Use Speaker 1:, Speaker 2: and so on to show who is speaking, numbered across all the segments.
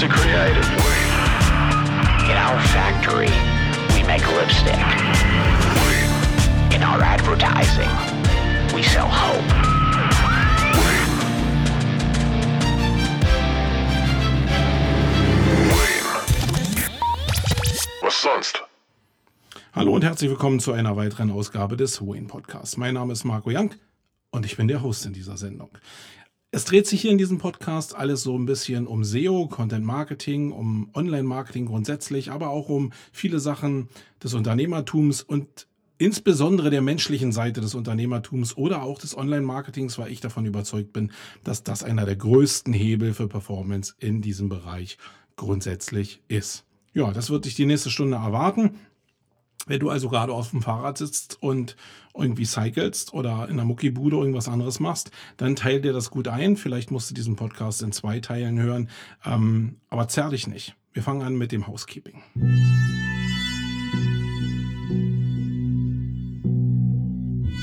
Speaker 1: is to create it.
Speaker 2: In our factory, we make lipstick. In our advertising, we sell hope.
Speaker 1: Was sonst?
Speaker 3: Hallo und herzlich willkommen zu einer weiteren Ausgabe des Wayne Podcasts. Mein Name ist Marco Young und ich bin der Host in dieser Sendung. Es dreht sich hier in diesem Podcast alles so ein bisschen um SEO, Content Marketing, um Online Marketing grundsätzlich, aber auch um viele Sachen des Unternehmertums und insbesondere der menschlichen Seite des Unternehmertums oder auch des Online-Marketings, weil ich davon überzeugt bin, dass das einer der größten Hebel für Performance in diesem Bereich grundsätzlich ist. Ja, das wird dich die nächste Stunde erwarten. Wenn du also gerade auf dem Fahrrad sitzt und irgendwie cyclest oder in der Muckibude irgendwas anderes machst, dann teil dir das gut ein. Vielleicht musst du diesen Podcast in zwei Teilen hören, ähm, aber zerr dich nicht. Wir fangen an mit dem Housekeeping.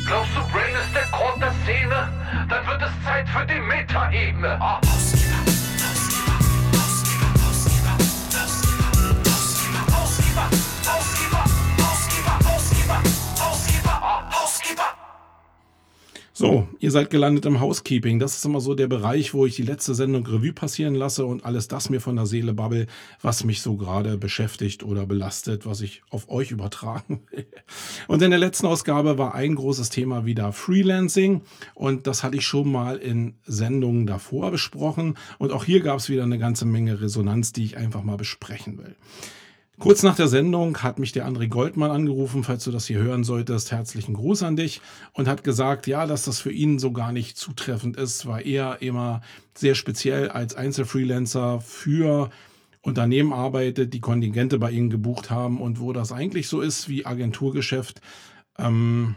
Speaker 4: Glaubst du, Brain ist der Grund der Szene? Dann wird es Zeit für die Metaebene. Ah.
Speaker 3: So, ihr seid gelandet im Housekeeping. Das ist immer so der Bereich, wo ich die letzte Sendung Revue passieren lasse und alles das mir von der Seele babbel, was mich so gerade beschäftigt oder belastet, was ich auf euch übertragen will. Und in der letzten Ausgabe war ein großes Thema wieder Freelancing und das hatte ich schon mal in Sendungen davor besprochen und auch hier gab es wieder eine ganze Menge Resonanz, die ich einfach mal besprechen will. Kurz nach der Sendung hat mich der André Goldmann angerufen, falls du das hier hören solltest. Herzlichen Gruß an dich und hat gesagt, ja, dass das für ihn so gar nicht zutreffend ist, weil er immer sehr speziell als Einzelfreelancer für Unternehmen arbeitet, die Kontingente bei ihnen gebucht haben und wo das eigentlich so ist wie Agenturgeschäft. Ähm,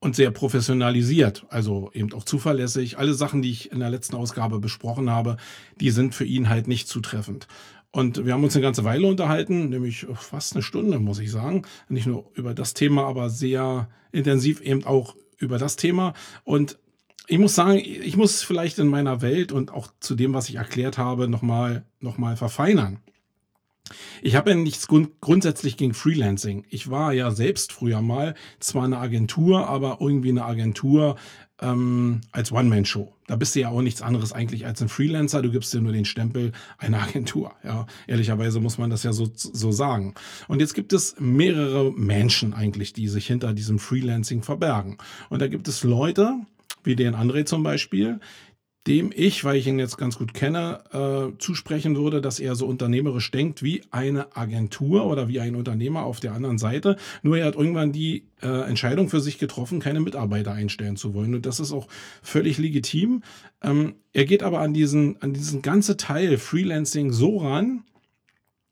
Speaker 3: und sehr professionalisiert, also eben auch zuverlässig. Alle Sachen, die ich in der letzten Ausgabe besprochen habe, die sind für ihn halt nicht zutreffend. Und wir haben uns eine ganze Weile unterhalten, nämlich fast eine Stunde, muss ich sagen. Nicht nur über das Thema, aber sehr intensiv eben auch über das Thema. Und ich muss sagen, ich muss vielleicht in meiner Welt und auch zu dem, was ich erklärt habe, nochmal noch mal verfeinern. Ich habe ja nichts grund grundsätzlich gegen Freelancing. Ich war ja selbst früher mal zwar eine Agentur, aber irgendwie eine Agentur ähm, als One-Man-Show. Da bist du ja auch nichts anderes eigentlich als ein Freelancer. Du gibst dir nur den Stempel einer Agentur. Ja, ehrlicherweise muss man das ja so, so sagen. Und jetzt gibt es mehrere Menschen eigentlich, die sich hinter diesem Freelancing verbergen. Und da gibt es Leute, wie den André zum Beispiel, dem ich, weil ich ihn jetzt ganz gut kenne, äh, zusprechen würde, dass er so unternehmerisch denkt wie eine Agentur oder wie ein Unternehmer auf der anderen Seite. Nur er hat irgendwann die äh, Entscheidung für sich getroffen, keine Mitarbeiter einstellen zu wollen. Und das ist auch völlig legitim. Ähm, er geht aber an diesen, an diesen ganze Teil Freelancing so ran,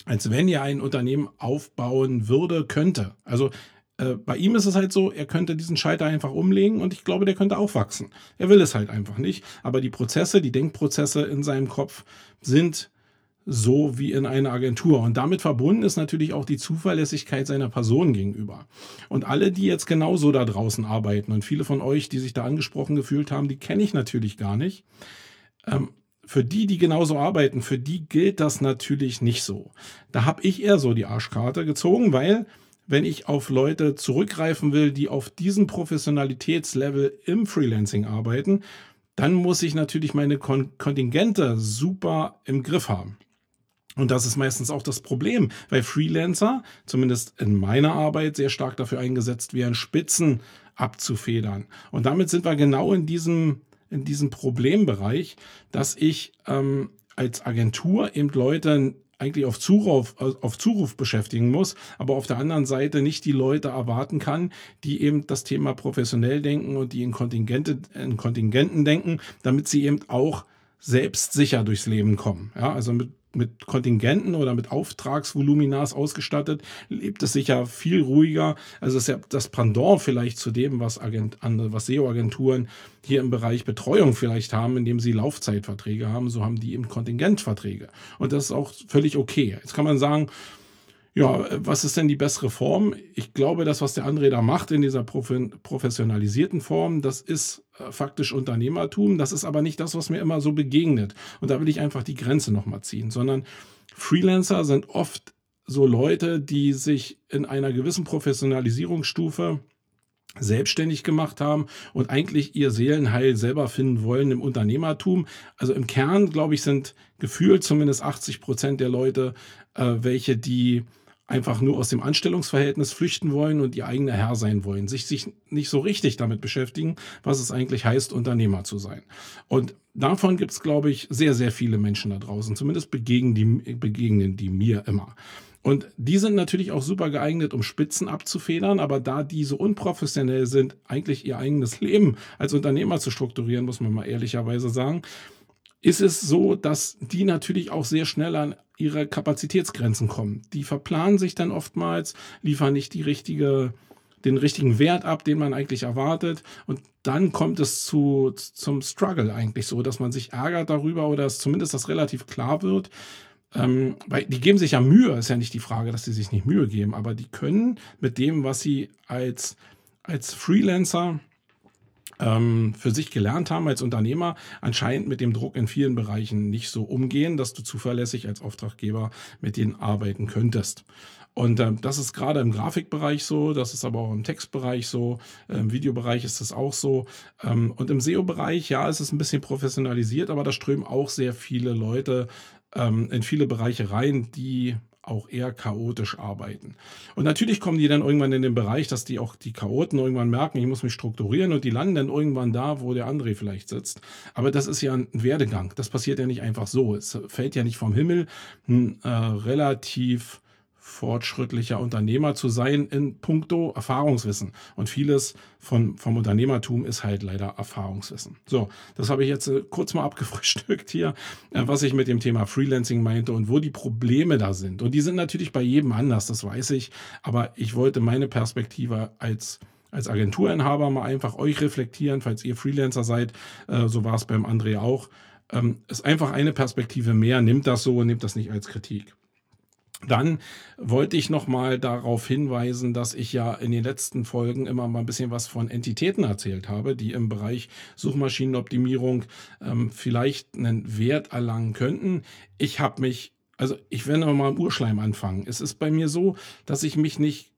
Speaker 3: als wenn er ein Unternehmen aufbauen würde, könnte. Also äh, bei ihm ist es halt so, er könnte diesen Schalter einfach umlegen und ich glaube, der könnte auch wachsen. Er will es halt einfach nicht. Aber die Prozesse, die Denkprozesse in seinem Kopf sind so wie in einer Agentur. Und damit verbunden ist natürlich auch die Zuverlässigkeit seiner Person gegenüber. Und alle, die jetzt genauso da draußen arbeiten und viele von euch, die sich da angesprochen gefühlt haben, die kenne ich natürlich gar nicht. Ähm, für die, die genauso arbeiten, für die gilt das natürlich nicht so. Da habe ich eher so die Arschkarte gezogen, weil wenn ich auf Leute zurückgreifen will, die auf diesem Professionalitätslevel im Freelancing arbeiten, dann muss ich natürlich meine Kon Kontingente super im Griff haben. Und das ist meistens auch das Problem, weil Freelancer, zumindest in meiner Arbeit, sehr stark dafür eingesetzt werden, Spitzen abzufedern. Und damit sind wir genau in diesem, in diesem Problembereich, dass ich ähm, als Agentur eben Leute eigentlich auf Zuruf, auf Zuruf beschäftigen muss, aber auf der anderen Seite nicht die Leute erwarten kann, die eben das Thema professionell denken und die in, Kontingente, in Kontingenten denken, damit sie eben auch selbstsicher durchs Leben kommen. Ja, also mit mit Kontingenten oder mit Auftragsvoluminas ausgestattet, lebt es sicher viel ruhiger. Also ist ja das Pendant vielleicht zu dem, was, Agent, was SEO-Agenturen hier im Bereich Betreuung vielleicht haben, indem sie Laufzeitverträge haben. So haben die eben Kontingentverträge. Und das ist auch völlig okay. Jetzt kann man sagen, Ja, was ist denn die bessere Form? Ich glaube, das, was der André da macht in dieser professionalisierten Form, das ist äh, faktisch Unternehmertum. Das ist aber nicht das, was mir immer so begegnet. Und da will ich einfach die Grenze nochmal ziehen, sondern Freelancer sind oft so Leute, die sich in einer gewissen Professionalisierungsstufe selbstständig gemacht haben und eigentlich ihr Seelenheil selber finden wollen im Unternehmertum. Also im Kern, glaube ich, sind gefühlt zumindest 80 Prozent der Leute, äh, welche die einfach nur aus dem Anstellungsverhältnis flüchten wollen und ihr eigener Herr sein wollen, sich, sich nicht so richtig damit beschäftigen, was es eigentlich heißt, Unternehmer zu sein. Und davon gibt es, glaube ich, sehr, sehr viele Menschen da draußen. Zumindest begegnen die, begegnen die mir immer. Und die sind natürlich auch super geeignet, um Spitzen abzufedern, aber da die so unprofessionell sind, eigentlich ihr eigenes Leben als Unternehmer zu strukturieren, muss man mal ehrlicherweise sagen, ist es so, dass die natürlich auch sehr schnell an ihre Kapazitätsgrenzen kommen. Die verplanen sich dann oftmals, liefern nicht die richtige, den richtigen Wert ab, den man eigentlich erwartet. Und dann kommt es zu, zum Struggle eigentlich so, dass man sich ärgert darüber oder dass zumindest das relativ klar wird, ähm, weil die geben sich ja Mühe, ist ja nicht die Frage, dass sie sich nicht Mühe geben, aber die können mit dem, was sie als, als Freelancer ähm, für sich gelernt haben als Unternehmer, anscheinend mit dem Druck in vielen Bereichen nicht so umgehen, dass du zuverlässig als Auftraggeber mit denen arbeiten könntest. Und äh, das ist gerade im Grafikbereich so, das ist aber auch im Textbereich so, im Videobereich ist es auch so. Ähm, und im SEO-Bereich, ja, ist es ein bisschen professionalisiert, aber da strömen auch sehr viele Leute ähm, in viele Bereiche rein, die auch eher chaotisch arbeiten. Und natürlich kommen die dann irgendwann in den Bereich, dass die auch die Chaoten irgendwann merken, ich muss mich strukturieren und die landen dann irgendwann da, wo der André vielleicht sitzt. Aber das ist ja ein Werdegang. Das passiert ja nicht einfach so. Es fällt ja nicht vom Himmel. Ein äh, relativ fortschrittlicher Unternehmer zu sein in puncto Erfahrungswissen. Und vieles von, vom Unternehmertum ist halt leider Erfahrungswissen. So, das habe ich jetzt äh, kurz mal abgefrühstückt hier, äh, was ich mit dem Thema Freelancing meinte und wo die Probleme da sind. Und die sind natürlich bei jedem anders, das weiß ich. Aber ich wollte meine Perspektive als als Agenturinhaber mal einfach euch reflektieren, falls ihr Freelancer seid, äh, so war es beim André auch. Ähm, ist einfach eine Perspektive mehr, nimmt das so und nimmt das nicht als Kritik. Dann wollte ich noch mal darauf hinweisen, dass ich ja in den letzten Folgen immer mal ein bisschen was von Entitäten erzählt habe, die im Bereich Suchmaschinenoptimierung ähm, vielleicht einen Wert erlangen könnten. Ich habe mich, also ich werde noch mal im Urschleim anfangen. Es ist bei mir so, dass ich mich nicht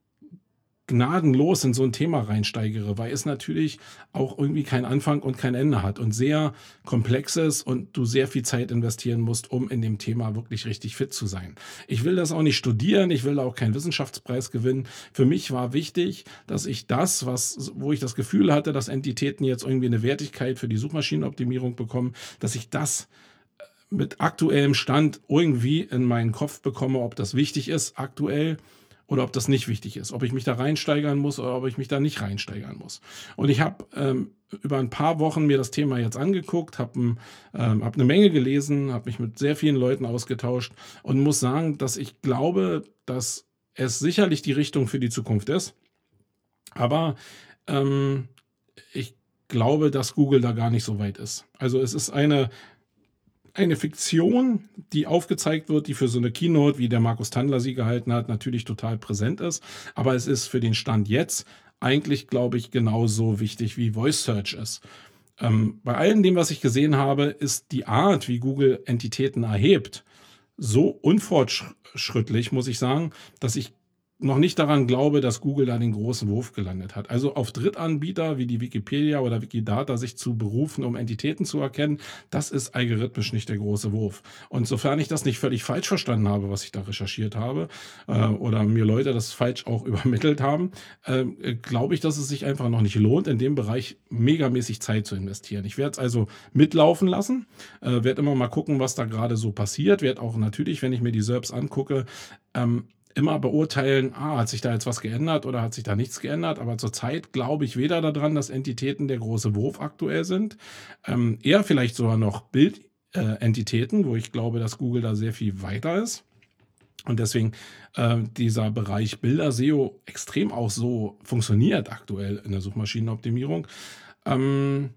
Speaker 3: gnadenlos in so ein Thema reinsteigere, weil es natürlich auch irgendwie keinen Anfang und kein Ende hat und sehr komplex ist und du sehr viel Zeit investieren musst, um in dem Thema wirklich richtig fit zu sein. Ich will das auch nicht studieren, ich will auch keinen Wissenschaftspreis gewinnen. Für mich war wichtig, dass ich das, was, wo ich das Gefühl hatte, dass Entitäten jetzt irgendwie eine Wertigkeit für die Suchmaschinenoptimierung bekommen, dass ich das äh, mit aktuellem Stand irgendwie in meinen Kopf bekomme, ob das wichtig ist aktuell oder ob das nicht wichtig ist, ob ich mich da reinsteigern muss oder ob ich mich da nicht reinsteigern muss. Und ich habe ähm, über ein paar Wochen mir das Thema jetzt angeguckt, habe ähm, hab eine Menge gelesen, habe mich mit sehr vielen Leuten ausgetauscht und muss sagen, dass ich glaube, dass es sicherlich die Richtung für die Zukunft ist. Aber ähm, ich glaube, dass Google da gar nicht so weit ist. Also es ist eine eine Fiktion, die aufgezeigt wird, die für so eine Keynote, wie der Markus Tandler sie gehalten hat, natürlich total präsent ist. Aber es ist für den Stand jetzt eigentlich, glaube ich, genauso wichtig wie Voice Search ist. Ähm, bei allem dem, was ich gesehen habe, ist die Art, wie Google Entitäten erhebt, so unfortschrittlich, muss ich sagen, dass ich noch nicht daran glaube, dass Google da den großen Wurf gelandet hat. Also auf Drittanbieter wie die Wikipedia oder Wikidata sich zu berufen, um Entitäten zu erkennen, das ist algorithmisch nicht der große Wurf. Und sofern ich das nicht völlig falsch verstanden habe, was ich da recherchiert habe, äh, oder mir Leute das falsch auch übermittelt haben, äh, glaube ich, dass es sich einfach noch nicht lohnt, in dem Bereich megamäßig Zeit zu investieren. Ich werde es also mitlaufen lassen, äh, werde immer mal gucken, was da gerade so passiert, werde auch natürlich, wenn ich mir die SERPs angucke, ähm, immer beurteilen, ah, hat sich da jetzt was geändert oder hat sich da nichts geändert. Aber zurzeit glaube ich weder daran, dass Entitäten der große Wurf aktuell sind. Ähm, eher vielleicht sogar noch Bildentitäten, äh, wo ich glaube, dass Google da sehr viel weiter ist. Und deswegen äh, dieser Bereich Bilder-SEO extrem auch so funktioniert aktuell in der Suchmaschinenoptimierung. Ähm,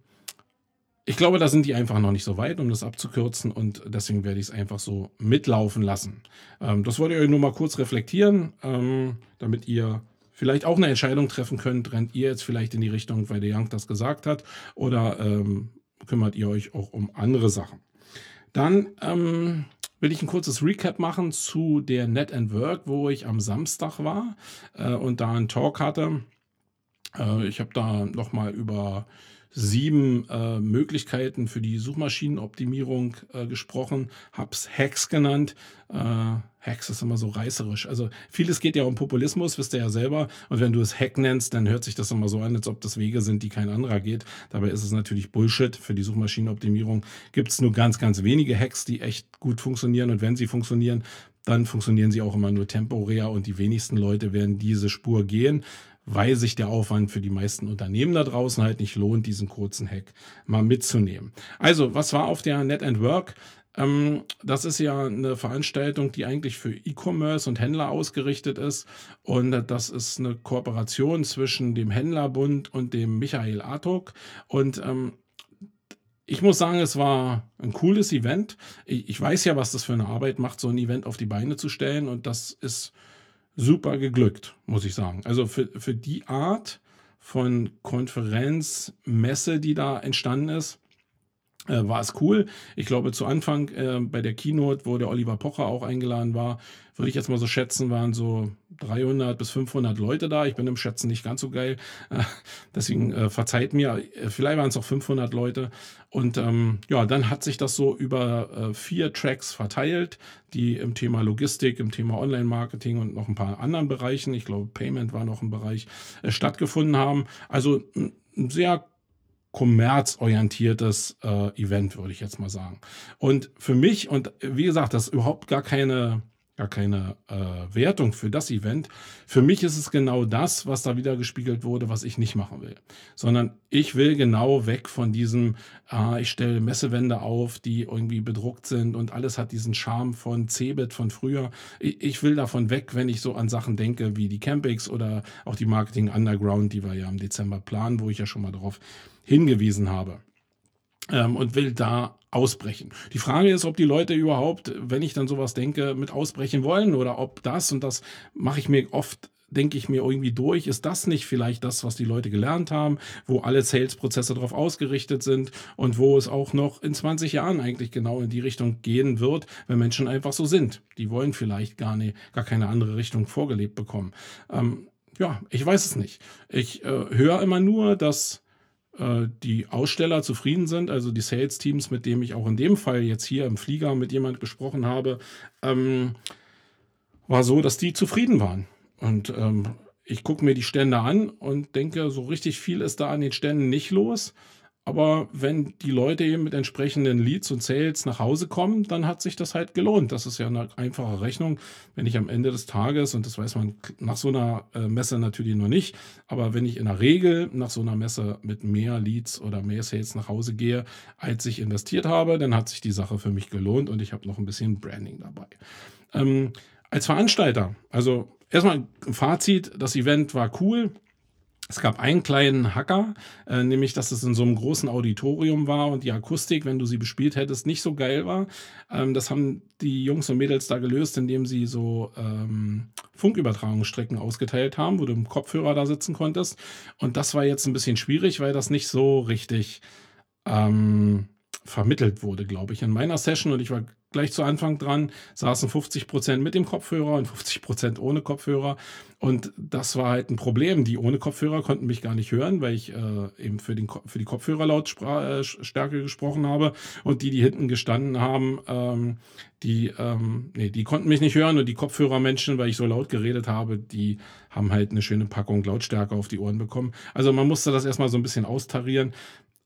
Speaker 3: ich glaube, da sind die einfach noch nicht so weit, um das abzukürzen und deswegen werde ich es einfach so mitlaufen lassen. Ähm, das wollte ich euch nur mal kurz reflektieren, ähm, damit ihr vielleicht auch eine Entscheidung treffen könnt. Rennt ihr jetzt vielleicht in die Richtung, weil der Young das gesagt hat oder ähm, kümmert ihr euch auch um andere Sachen? Dann ähm, will ich ein kurzes Recap machen zu der Net and Work, wo ich am Samstag war äh, und da einen Talk hatte. Äh, ich habe da nochmal über sieben äh, Möglichkeiten für die Suchmaschinenoptimierung äh, gesprochen, hab's Hacks genannt. Äh, Hacks ist immer so reißerisch. Also vieles geht ja um Populismus, wisst ihr ja selber. Und wenn du es Hack nennst, dann hört sich das immer so an, als ob das Wege sind, die kein anderer geht. Dabei ist es natürlich Bullshit. Für die Suchmaschinenoptimierung gibt es nur ganz, ganz wenige Hacks, die echt gut funktionieren. Und wenn sie funktionieren, dann funktionieren sie auch immer nur temporär und die wenigsten Leute werden diese Spur gehen weil sich der Aufwand für die meisten Unternehmen da draußen halt nicht lohnt, diesen kurzen Hack mal mitzunehmen. Also, was war auf der Net and Work? Ähm, das ist ja eine Veranstaltung, die eigentlich für E-Commerce und Händler ausgerichtet ist. Und das ist eine Kooperation zwischen dem Händlerbund und dem Michael Artuk. Und ähm, ich muss sagen, es war ein cooles Event. Ich, ich, weiß ja, was das für eine Arbeit macht, so ein Event auf die Beine zu stellen. Und das ist super geglückt, muss ich sagen. Also für, für die Art von Konferenz, Messe, die da entstanden ist, äh, war es cool. Ich glaube, zu Anfang äh, bei der Keynote, wo der Oliver Pocher auch eingeladen war, würde ich jetzt mal so schätzen, waren so 300 bis 500 Leute da. Ich bin im Schätzen nicht ganz so geil. Äh, deswegen äh, verzeiht mir. Äh, vielleicht waren es auch 500 Leute. Und ähm, ja, dann hat sich das so über äh, vier Tracks verteilt, die im Thema Logistik, im Thema Online-Marketing und noch ein paar anderen Bereichen, ich glaube, Payment war noch ein Bereich, stattgefunden haben. Also ein sehr kommerzorientiertes äh, Event, würde ich jetzt mal sagen. Und für mich, und wie gesagt, das ist überhaupt gar keine, gar keine äh, Wertung für das Event. Für mich ist es genau das, was da wieder gespiegelt wurde, was ich nicht machen will. Sondern ich will genau weg von diesem, äh, ich stelle Messewände auf, die irgendwie bedruckt sind und alles hat diesen Charme von Cebit von früher. Ich, ich will davon weg, wenn ich so an Sachen denke wie die Campix oder auch die Marketing Underground, die wir ja im Dezember planen, wo ich ja schon mal drauf hingewiesen habe. Ähm, und will da ausbrechen. Die Frage ist, ob die Leute überhaupt, wenn ich dann sowas denke, mit ausbrechen wollen oder ob das und das mache ich mir oft denke ich mir irgendwie durch, ist das nicht vielleicht das, was die Leute gelernt haben, wo alle Sales-Prozesse darauf ausgerichtet sind und wo es auch noch in 20 Jahren eigentlich genau in die Richtung gehen wird, wenn Menschen einfach so sind. Die wollen vielleicht gar, nicht, gar keine andere Richtung vorgelebt bekommen. Ähm, ja, ich weiß es nicht. Ich äh, höre immer nur, dass die Aussteller zufrieden sind, also die Sales-Teams, mit denen ich auch in dem Fall jetzt hier im Flieger mit jemand gesprochen habe, ähm, war so, dass die zufrieden waren. Und ähm, ich gucke mir die Stände an und denke, so richtig viel ist da an den Ständen nicht los. Aber wenn die Leute eben mit entsprechenden Leads und Sales nach Hause kommen, dann hat sich das halt gelohnt. Das ist ja eine einfache Rechnung. Wenn ich am Ende des Tages, und das weiß man nach so einer äh, Messe natürlich noch nicht, aber wenn ich in der Regel nach so einer Messe mit mehr Leads oder mehr Sales nach Hause gehe, als ich investiert habe, dann hat sich die Sache für mich gelohnt und ich habe noch ein bisschen Branding dabei. Ähm, als Veranstalter, also erstmal ein Fazit, das Event war cool. Es gab einen kleinen Hacker, äh, nämlich dass es in so einem großen Auditorium war und die Akustik, wenn du sie bespielt hättest, nicht so geil war. Ähm, das haben die Jungs und Mädels da gelöst, indem sie so ähm, Funkübertragungsstrecken ausgeteilt haben, wo du im Kopfhörer da sitzen konntest. Und das war jetzt ein bisschen schwierig, weil das nicht so richtig ähm, vermittelt wurde, glaube ich. In meiner Session, und ich war gleich zu Anfang dran, saßen 50 Prozent mit dem Kopfhörer und 50 Prozent ohne Kopfhörer. Und das war halt ein Problem. Die ohne Kopfhörer konnten mich gar nicht hören, weil ich äh, eben für, den, für die Kopfhörerlautstärke äh, gesprochen habe. Und die, die hinten gestanden haben, ähm, die, ähm, nee, die konnten mich nicht hören. Und die Kopfhörermenschen, weil ich so laut geredet habe, die haben halt eine schöne Packung Lautstärke auf die Ohren bekommen. Also man musste das erstmal so ein bisschen austarieren.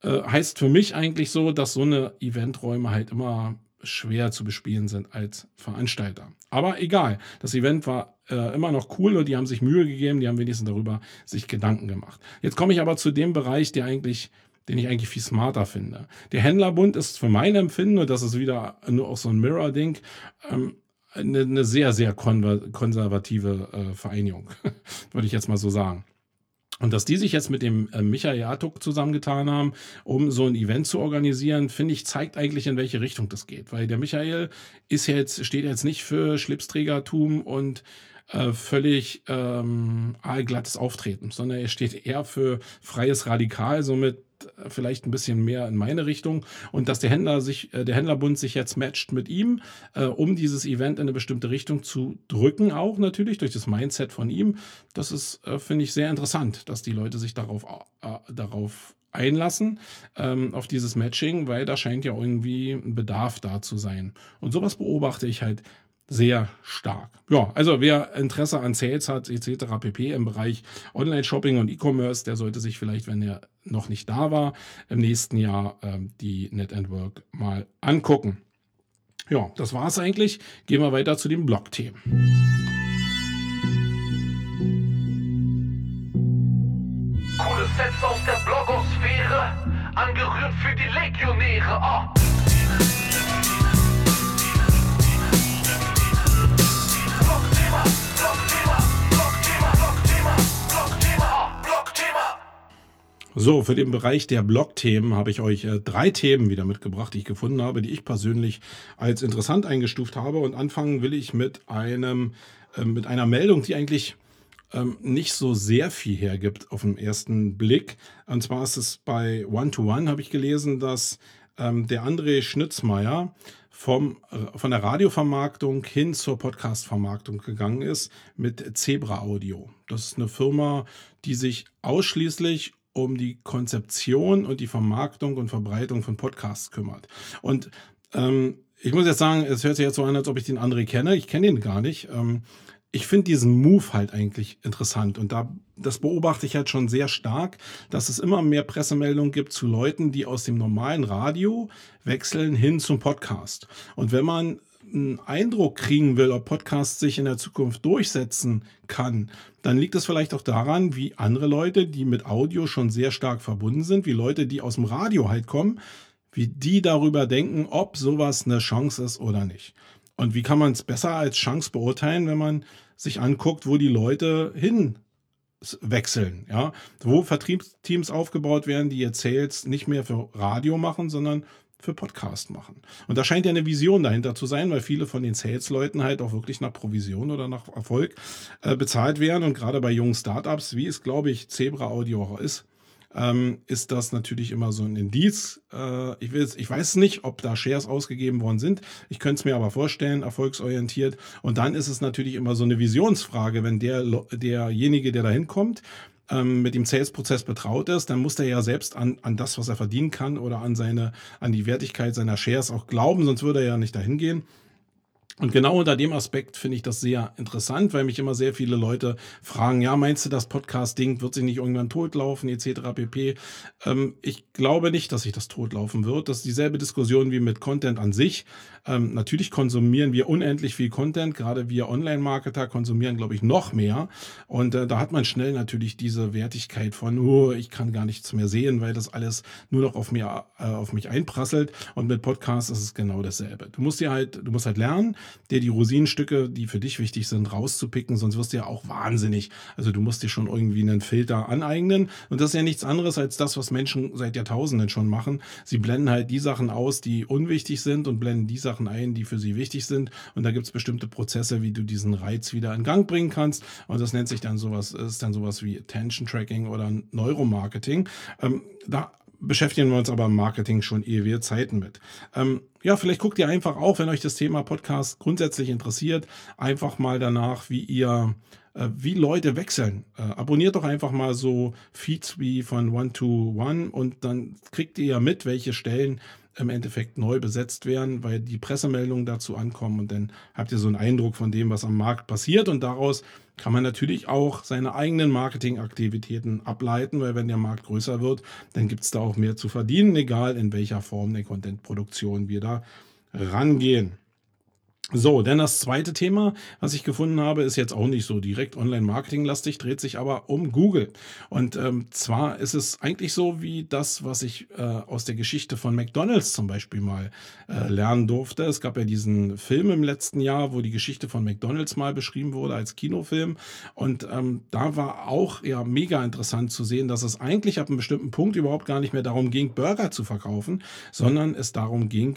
Speaker 3: Äh, heißt für mich eigentlich so, dass so eine Eventräume halt immer schwer zu bespielen sind als Veranstalter. Aber egal, das Event war äh, immer noch cool und die haben sich Mühe gegeben, die haben wenigstens darüber sich Gedanken gemacht. Jetzt komme ich aber zu dem Bereich, der eigentlich den ich eigentlich viel smarter finde. Der Händlerbund ist für mein Empfinden, und das ist wieder nur auch so ein Mirror-Ding, ähm, eine, eine, sehr, sehr konservative äh, Vereinigung, würde ich jetzt mal so sagen. Und dass die sich jetzt mit dem äh, Michael Artuk zusammengetan haben, um so ein Event zu organisieren, finde ich, zeigt eigentlich, in welche Richtung das geht. Weil der Michael ist jetzt, steht jetzt nicht für Schlipsträgertum und äh, völlig ähm, aalglattes Auftreten, sondern er steht eher für freies Radikal, somit vielleicht ein bisschen mehr in meine Richtung und dass der Händler sich, äh, der Händlerbund sich jetzt matcht mit ihm, äh, um dieses Event in eine bestimmte Richtung zu drücken, auch natürlich durch das Mindset von ihm. Das ist, äh, finde ich, sehr interessant, dass die Leute sich darauf, äh, darauf einlassen, ähm, auf dieses Matching, weil da scheint ja irgendwie ein Bedarf da zu sein. Und sowas beobachte ich halt sehr stark. Ja, also wer Interesse an Sales hat, etc. pp. im Bereich Online-Shopping und E-Commerce, der sollte sich vielleicht, wenn er noch nicht da war, im nächsten Jahr ähm, die Net mal angucken. Ja, das war's eigentlich. Gehen wir weiter zu den Blog-Themen.
Speaker 4: Coole Sets aus der Blogosphäre, angerührt für die Legionäre. Oh.
Speaker 3: So, für den Bereich der Blog-Themen habe ich euch äh, drei Themen wieder mitgebracht, die ich gefunden habe, die ich persönlich als interessant eingestuft habe. Und anfangen will ich mit einem, äh, mit einer Meldung, die eigentlich ähm, nicht so sehr viel hergibt auf den ersten Blick. Und zwar ist es bei One-to-One, habe ich gelesen, dass ähm, der André Schnitzmeier vom, äh, von der Radiovermarktung hin zur Podcast-Vermarktung gegangen ist mit Zebra Audio. Das ist eine Firma, die sich ausschließlich um die Konzeption und die Vermarktung und Verbreitung von Podcasts kümmert. Und ähm, ich muss jetzt sagen, es hört sich jetzt so an, als ob ich den André kenne. Ich kenne ihn gar nicht. Ähm, ich finde diesen Move halt eigentlich interessant und da das beobachte ich halt schon sehr stark, dass es immer mehr Pressemeldungen gibt zu Leuten, die aus dem normalen Radio wechseln hin zum Podcast. Und wenn man einen Eindruck kriegen will, ob Podcast sich in der Zukunft durchsetzen kann, dann liegt es vielleicht auch daran, wie andere Leute, die mit Audio schon sehr stark verbunden sind, wie Leute, die aus dem Radio halt kommen, wie die darüber denken, ob sowas eine Chance ist oder nicht. Und wie kann man es besser als Chance beurteilen, wenn man sich anguckt, wo die Leute hin wechseln, ja, wo Vertriebsteams aufgebaut werden, die jetzt Sales nicht mehr für Radio machen, sondern für Podcast machen. Und da scheint ja eine Vision dahinter zu sein, weil viele von den Sales-Leuten halt auch wirklich nach Provision oder nach Erfolg äh, bezahlt werden. Und gerade bei jungen Startups, wie es, glaube ich, Zebra Audio auch ist, ähm, ist das natürlich immer so ein Indiz. Äh, ich, ich weiß nicht, ob da Shares ausgegeben worden sind. Ich könnte es mir aber vorstellen, erfolgsorientiert. Und dann ist es natürlich immer so eine Visionsfrage, wenn der, derjenige, der da hinkommt, ähm, mit dem Sales-Prozess betraut ist, dann muss der ja selbst an, an das, was er verdienen kann oder an seine, an die Wertigkeit seiner Shares auch glauben, sonst würde er ja nicht dahin gehen. Und genau unter dem Aspekt finde ich das sehr interessant, weil mich immer sehr viele Leute fragen, ja, meinst du, das Podcast-Ding wird sich nicht irgendwann totlaufen, etc. pp. Ähm, ich glaube nicht, dass sich das totlaufen wird. Das ist dieselbe Diskussion wie mit Content an sich. Ähm, natürlich konsumieren wir unendlich viel Content, gerade wir Online-Marketer konsumieren, glaube ich, noch mehr. Und äh, da hat man schnell natürlich diese Wertigkeit von, oh, ich kann gar nichts mehr sehen, weil das alles nur noch auf mir, äh, auf mich einprasselt. Und mit Podcasts ist es genau dasselbe. Du musst dir halt, du musst halt lernen, dir die Rosinenstücke, die für dich wichtig sind, rauszupicken, sonst wirst du ja auch wahnsinnig. Also du musst dir schon irgendwie einen Filter aneignen. Und das ist ja nichts anderes als das, was Menschen seit Jahrtausenden schon machen. Sie blenden halt die Sachen aus, die unwichtig sind und blenden die Sachen ein, die für sie wichtig sind. Und da gibt es bestimmte Prozesse, wie du diesen Reiz wieder in Gang bringen kannst. Und das nennt sich dann sowas, ist dann sowas wie Attention Tracking oder Neuromarketing. Ähm, da beschäftigen wir uns aber im Marketing schon ewige Zeiten mit. Ähm, ja, vielleicht guckt ihr einfach auch, wenn euch das Thema Podcast grundsätzlich interessiert, einfach mal danach, wie ihr, äh, wie Leute wechseln. Äh, abonniert doch einfach mal so Feeds wie von One to One und dann kriegt ihr ja mit, welche Stellen im Endeffekt neu besetzt werden, weil die Pressemeldungen dazu ankommen und dann habt ihr so einen Eindruck von dem, was am Markt passiert und daraus kann man natürlich auch seine eigenen Marketingaktivitäten ableiten, weil wenn der Markt größer wird, dann gibt es da auch mehr zu verdienen, egal in welcher Form der Contentproduktion wir da rangehen. So, denn das zweite Thema, was ich gefunden habe, ist jetzt auch nicht so direkt Online-Marketing-lastig, dreht sich aber um Google. Und ähm, zwar ist es eigentlich so wie das, was ich äh, aus der Geschichte von McDonald's zum Beispiel mal äh, lernen durfte. Es gab ja diesen Film im letzten Jahr, wo die Geschichte von McDonald's mal beschrieben wurde als Kinofilm. Und ähm, da war auch ja mega interessant zu sehen, dass es eigentlich ab einem bestimmten Punkt überhaupt gar nicht mehr darum ging, Burger zu verkaufen, sondern es darum ging,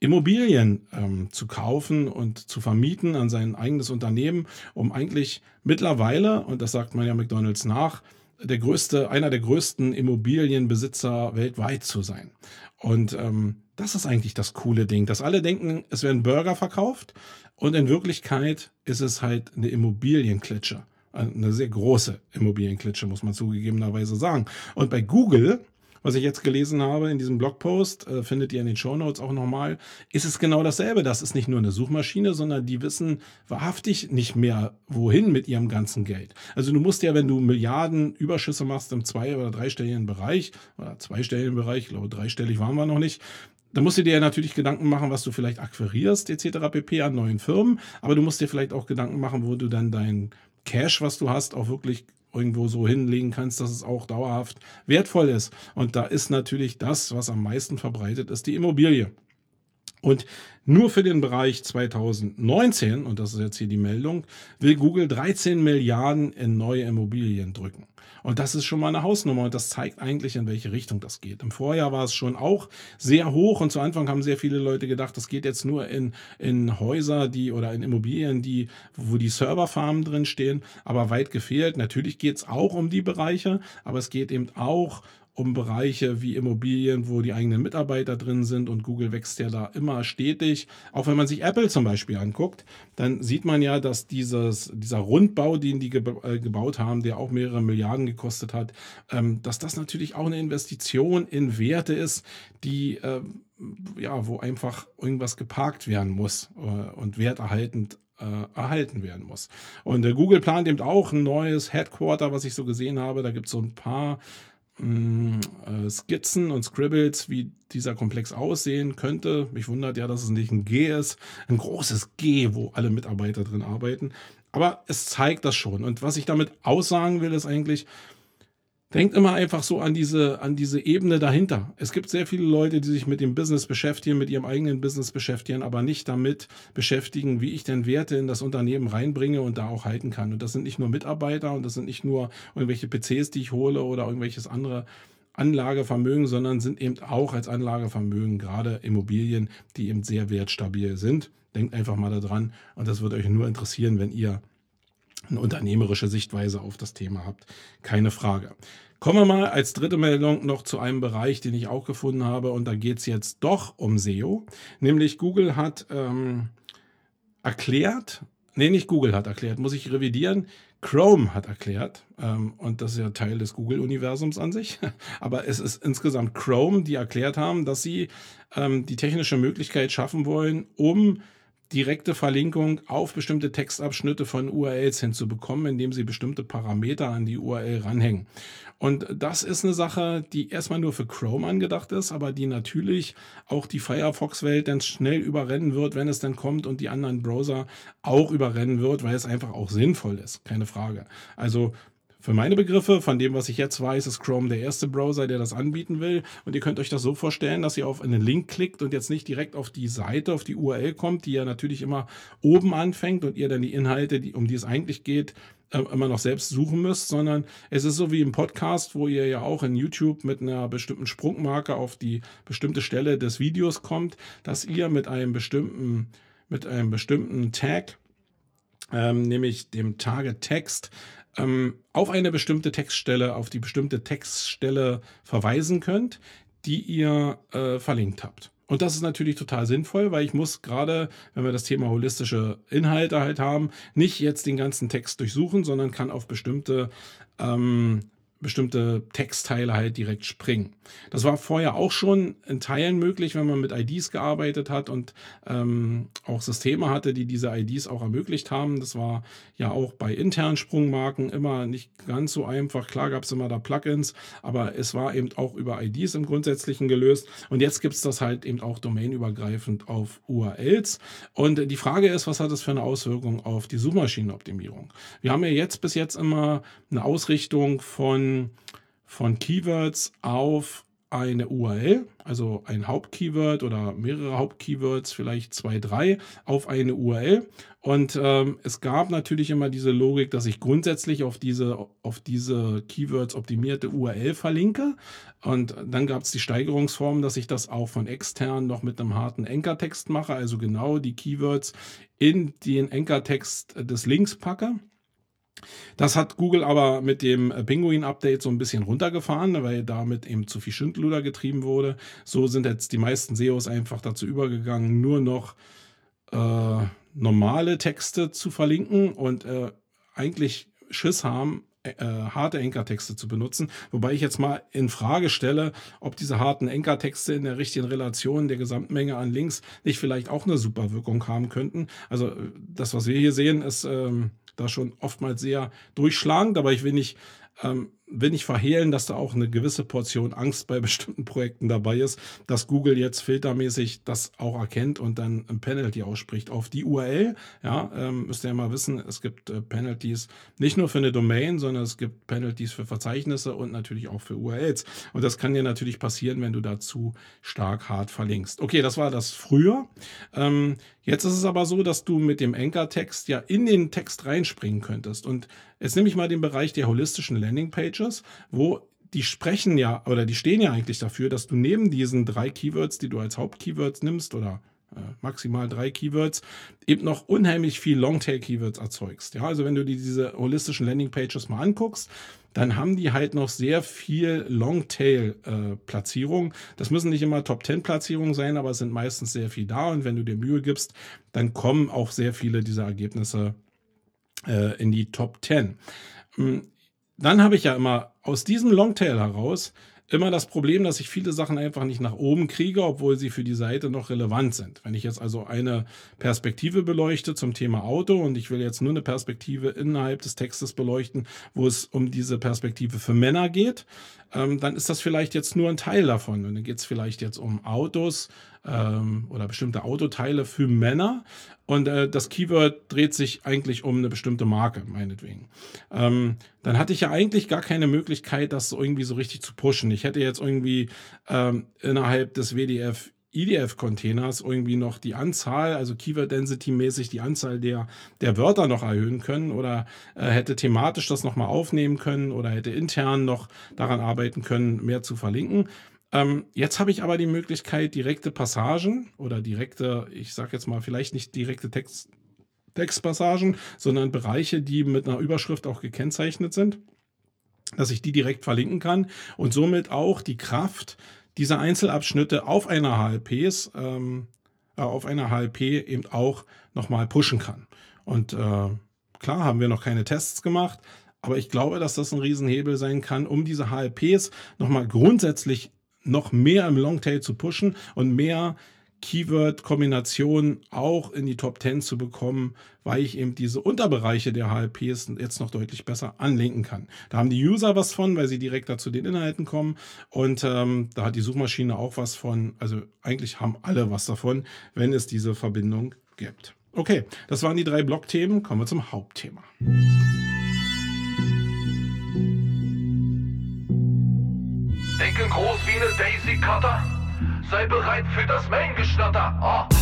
Speaker 3: Immobilien ähm, zu kaufen und zu vermieten an sein eigenes Unternehmen, um eigentlich mittlerweile, und das sagt man ja McDonald's nach, der größte, einer der größten Immobilienbesitzer weltweit zu sein. Und ähm, das ist eigentlich das coole Ding, dass alle denken, es werden Burger verkauft und in Wirklichkeit ist es halt eine Immobilienklitsche. Eine sehr große Immobilienklitsche, muss man zugegebenerweise sagen. Und bei Google was ich jetzt gelesen habe in diesem Blogpost, äh, findet ihr in den Show Notes auch nochmal, ist es genau dasselbe. Das ist nicht nur eine Suchmaschine, sondern die wissen wahrhaftig nicht mehr, wohin mit ihrem ganzen Geld. Also du musst ja, wenn du Milliarden Überschüsse machst im zwei- oder dreistelligen Bereich, oder zweistelligen Bereich, ich glaube dreistellig waren wir noch nicht, da musst du dir ja natürlich Gedanken machen, was du vielleicht akquirierst etc. pp. an neuen Firmen, aber du musst dir vielleicht auch Gedanken machen, wo du dann dein Cash, was du hast, auch wirklich irgendwo so hinlegen kannst, dass es auch dauerhaft wertvoll ist. Und da ist natürlich das, was am meisten verbreitet ist, die Immobilie. Und nur für den Bereich 2019, und das ist jetzt hier die Meldung, will Google 13 Milliarden in neue Immobilien drücken. Und das ist schon mal eine Hausnummer und das zeigt eigentlich, in welche Richtung das geht. Im Vorjahr war es schon auch sehr hoch und zu Anfang haben sehr viele Leute gedacht, das geht jetzt nur in, in Häuser, die oder in Immobilien, die, wo die Serverfarmen drin stehen, aber weit gefehlt. Natürlich geht es auch um die Bereiche, aber es geht eben auch um Bereiche wie Immobilien, wo die eigenen Mitarbeiter drin sind und Google wächst ja da immer stetig. Auch wenn man sich Apple zum Beispiel anguckt, dann sieht man ja, dass dieses, dieser Rundbau, den die äh, gebaut haben, der auch mehrere Milliarden gekostet hat, ähm, dass das natürlich auch eine Investition in Werte ist, die äh, ja, wo einfach irgendwas geparkt werden muss äh, und werterhaltend erhalten werden muss. Und Google plant eben auch ein neues Headquarter, was ich so gesehen habe. Da gibt es so ein paar äh, Skizzen und Scribbles, wie dieser Komplex aussehen könnte. Mich wundert ja, dass es nicht ein G ist, ein großes G, wo alle Mitarbeiter drin arbeiten. Aber es zeigt das schon. Und was ich damit aussagen will, ist eigentlich, Denkt immer einfach so an diese, an diese Ebene dahinter. Es gibt sehr viele Leute, die sich mit dem Business beschäftigen, mit ihrem eigenen Business beschäftigen, aber nicht damit beschäftigen, wie ich denn Werte in das Unternehmen reinbringe und da auch halten kann. Und das sind nicht nur Mitarbeiter und das sind nicht nur irgendwelche PCs, die ich hole oder irgendwelches andere Anlagevermögen, sondern sind eben auch als Anlagevermögen gerade Immobilien, die eben sehr wertstabil sind. Denkt einfach mal daran und das wird euch nur interessieren, wenn ihr eine unternehmerische Sichtweise auf das Thema habt. Keine Frage. Kommen wir mal als dritte Meldung noch zu einem Bereich, den ich auch gefunden habe. Und da geht es jetzt doch um SEO. Nämlich Google hat ähm, erklärt, nee, nicht Google hat erklärt, muss ich revidieren. Chrome hat erklärt, ähm, und das ist ja Teil des Google-Universums an sich, aber es ist insgesamt Chrome, die erklärt haben, dass sie ähm, die technische Möglichkeit schaffen wollen, um direkte Verlinkung auf bestimmte Textabschnitte von URLs hinzubekommen, indem sie bestimmte Parameter an die URL ranhängen. Und das ist eine Sache, die erstmal nur für Chrome angedacht ist, aber die natürlich auch die Firefox-Welt dann schnell überrennen wird, wenn es dann kommt und die anderen Browser auch überrennen wird, weil es einfach auch sinnvoll ist. Keine Frage. Also für meine Begriffe, von dem, was ich jetzt weiß, ist Chrome der erste Browser, der das anbieten will. Und ihr könnt euch das so vorstellen, dass ihr auf einen Link klickt und jetzt nicht direkt auf die Seite, auf die URL kommt, die ja natürlich immer oben anfängt und ihr dann die Inhalte, die, um die es eigentlich geht, äh, immer noch selbst suchen müsst, sondern es ist so wie im Podcast, wo ihr ja auch in YouTube mit einer bestimmten Sprungmarke auf die bestimmte Stelle des Videos kommt, dass ihr mit einem bestimmten, mit einem bestimmten Tag, ähm, nämlich dem Target Text, ähm, auf eine bestimmte Textstelle, auf die bestimmte Textstelle verweisen könnt, die ihr äh, verlinkt habt. Und das ist natürlich total sinnvoll, weil ich muss gerade, wenn wir das Thema holistische Inhalte halt haben, nicht jetzt den ganzen Text durchsuchen, sondern kann auf bestimmte ähm, bestimmte Textteile halt direkt springen. Das war vorher auch schon in Teilen möglich, wenn man mit IDs gearbeitet hat und ähm, auch Systeme hatte, die diese IDs auch ermöglicht haben. Das war ja auch bei internen Sprungmarken immer nicht ganz so einfach. Klar gab es immer da Plugins, aber es war eben auch über IDs im Grundsätzlichen gelöst. Und jetzt gibt es das halt eben auch domainübergreifend auf URLs. Und die Frage ist, was hat das für eine Auswirkung auf die Suchmaschinenoptimierung? Wir haben ja jetzt bis jetzt immer eine Ausrichtung von von, Keywords auf eine URL, also ein Hauptkeyword oder mehrere Hauptkeywords, vielleicht zwei, drei, auf eine URL. Und ähm, es gab natürlich immer diese Logik, dass ich grundsätzlich auf diese, auf diese Keywords optimierte URL verlinke. Und dann gab es die Steigerungsform, dass ich das auch von extern noch mit einem harten Ankertext mache, also genau die Keywords in den Ankertext des Links packe. Das hat Google aber mit dem Penguin-Update so ein bisschen runtergefahren, weil damit eben zu viel Schindluder getrieben wurde. So sind jetzt die meisten SEOs einfach dazu übergegangen, nur noch äh, normale Texte zu verlinken und äh, eigentlich Schiss haben, äh, harte Enkertexte zu benutzen. Wobei ich jetzt mal in Frage stelle, ob diese harten Enkertexte in der richtigen Relation der Gesamtmenge an Links nicht vielleicht auch eine super Wirkung haben könnten. Also das, was wir hier sehen, ist ähm, da schon oftmals sehr durchschlagend, aber ich will nicht ähm, will nicht verhehlen, dass da auch eine gewisse Portion Angst bei bestimmten Projekten dabei ist, dass Google jetzt filtermäßig das auch erkennt und dann ein Penalty ausspricht auf die URL. Ja, ähm, müsst ihr ja mal wissen, es gibt äh, Penalties nicht nur für eine Domain, sondern es gibt Penalties für Verzeichnisse und natürlich auch für URLs. Und das kann dir natürlich passieren, wenn du dazu stark hart verlinkst. Okay, das war das früher. Ähm, jetzt ist es aber so, dass du mit dem Anchor-Text ja in den Text reinspringen könntest. Und jetzt nehme ich mal den Bereich der holistischen Landingpage Pages, wo die sprechen ja oder die stehen ja eigentlich dafür, dass du neben diesen drei Keywords, die du als Hauptkeywords nimmst oder äh, maximal drei Keywords, eben noch unheimlich viel Longtail-Keywords erzeugst. Ja, also wenn du dir diese holistischen Landing-Pages mal anguckst, dann haben die halt noch sehr viel Longtail-Platzierung. Äh, das müssen nicht immer Top-10-Platzierungen sein, aber es sind meistens sehr viel da. Und wenn du dir Mühe gibst, dann kommen auch sehr viele dieser Ergebnisse äh, in die Top 10 dann habe ich ja immer aus diesem Longtail heraus immer das Problem, dass ich viele Sachen einfach nicht nach oben kriege, obwohl sie für die Seite noch relevant sind. Wenn ich jetzt also eine Perspektive beleuchte zum Thema Auto und ich will jetzt nur eine Perspektive innerhalb des Textes beleuchten, wo es um diese Perspektive für Männer geht, ähm, dann ist das vielleicht jetzt nur ein Teil davon. Und dann geht es vielleicht jetzt um Autos ähm, oder bestimmte Autoteile für Männer. Und äh, das Keyword dreht sich eigentlich um eine bestimmte Marke, meinetwegen. Ähm, dann hatte ich ja eigentlich gar keine Möglichkeit, das irgendwie so richtig zu pushen. Ich hätte jetzt irgendwie ähm, innerhalb des WDF IDF-Containers irgendwie noch die Anzahl, also Keyword-Density-mäßig die Anzahl der, der Wörter noch erhöhen können oder äh, hätte thematisch das nochmal aufnehmen können oder hätte intern noch daran arbeiten können, mehr zu verlinken. Ähm, jetzt habe ich aber die Möglichkeit, direkte Passagen oder direkte, ich sage jetzt mal vielleicht nicht direkte Text, Textpassagen, sondern Bereiche, die mit einer Überschrift auch gekennzeichnet sind, dass ich die direkt verlinken kann und somit auch die Kraft dieser Einzelabschnitte auf einer HLPs, ähm, äh, auf einer HLP eben auch nochmal pushen kann. Und äh, klar haben wir noch keine Tests gemacht, aber ich glaube, dass das ein Riesenhebel sein kann, um diese HLPs nochmal grundsätzlich noch mehr im Longtail zu pushen und mehr Keyword-Kombinationen auch in die Top 10 zu bekommen, weil ich eben diese Unterbereiche der HLPs jetzt noch deutlich besser anlinken kann. Da haben die User was von, weil sie direkt zu den Inhalten kommen und ähm, da hat die Suchmaschine auch was von. Also eigentlich haben alle was davon, wenn es diese Verbindung gibt. Okay, das waren die drei Blog-Themen. Kommen wir zum Hauptthema.
Speaker 4: Eine Daisy Cutter. Sei bereit für das Main-Geschnatter. Oh.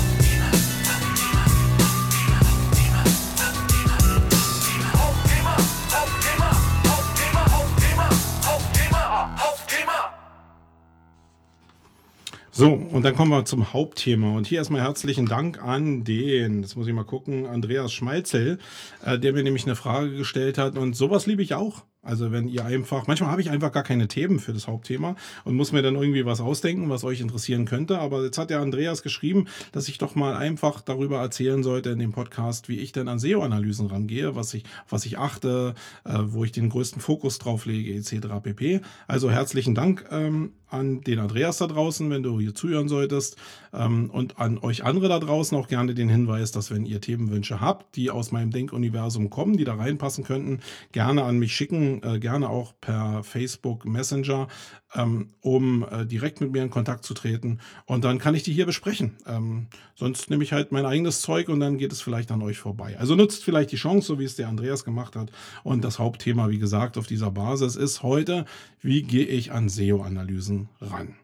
Speaker 3: So, und dann kommen wir zum Hauptthema. Und hier erstmal herzlichen Dank an den, das muss ich mal gucken, Andreas Schmeitzel, äh, der mir nämlich eine Frage gestellt hat. Und sowas liebe ich auch. Also wenn ihr einfach, manchmal habe ich einfach gar keine Themen für das Hauptthema und muss mir dann irgendwie was ausdenken, was euch interessieren könnte. Aber jetzt hat der Andreas geschrieben, dass ich doch mal einfach darüber erzählen sollte in dem Podcast, wie ich denn an SEO-Analysen rangehe, was ich, was ich achte, äh, wo ich den größten Fokus drauf lege, etc. pp. Also herzlichen Dank ähm, an den Andreas da draußen, wenn du hier zuhören solltest. Ähm, und an euch andere da draußen auch gerne den Hinweis, dass wenn ihr Themenwünsche habt, die aus meinem Denkuniversum kommen, die da reinpassen könnten, gerne an mich schicken, äh, gerne auch per Facebook Messenger, ähm, um äh, direkt mit mir in Kontakt zu treten. Und dann kann ich die hier besprechen. Ähm, sonst nehme ich halt mein eigenes Zeug und dann geht es vielleicht an euch vorbei. Also nutzt vielleicht die Chance, so wie es der Andreas gemacht hat. Und das Hauptthema, wie gesagt, auf dieser Basis ist heute, wie gehe ich an SEO-Analysen ran?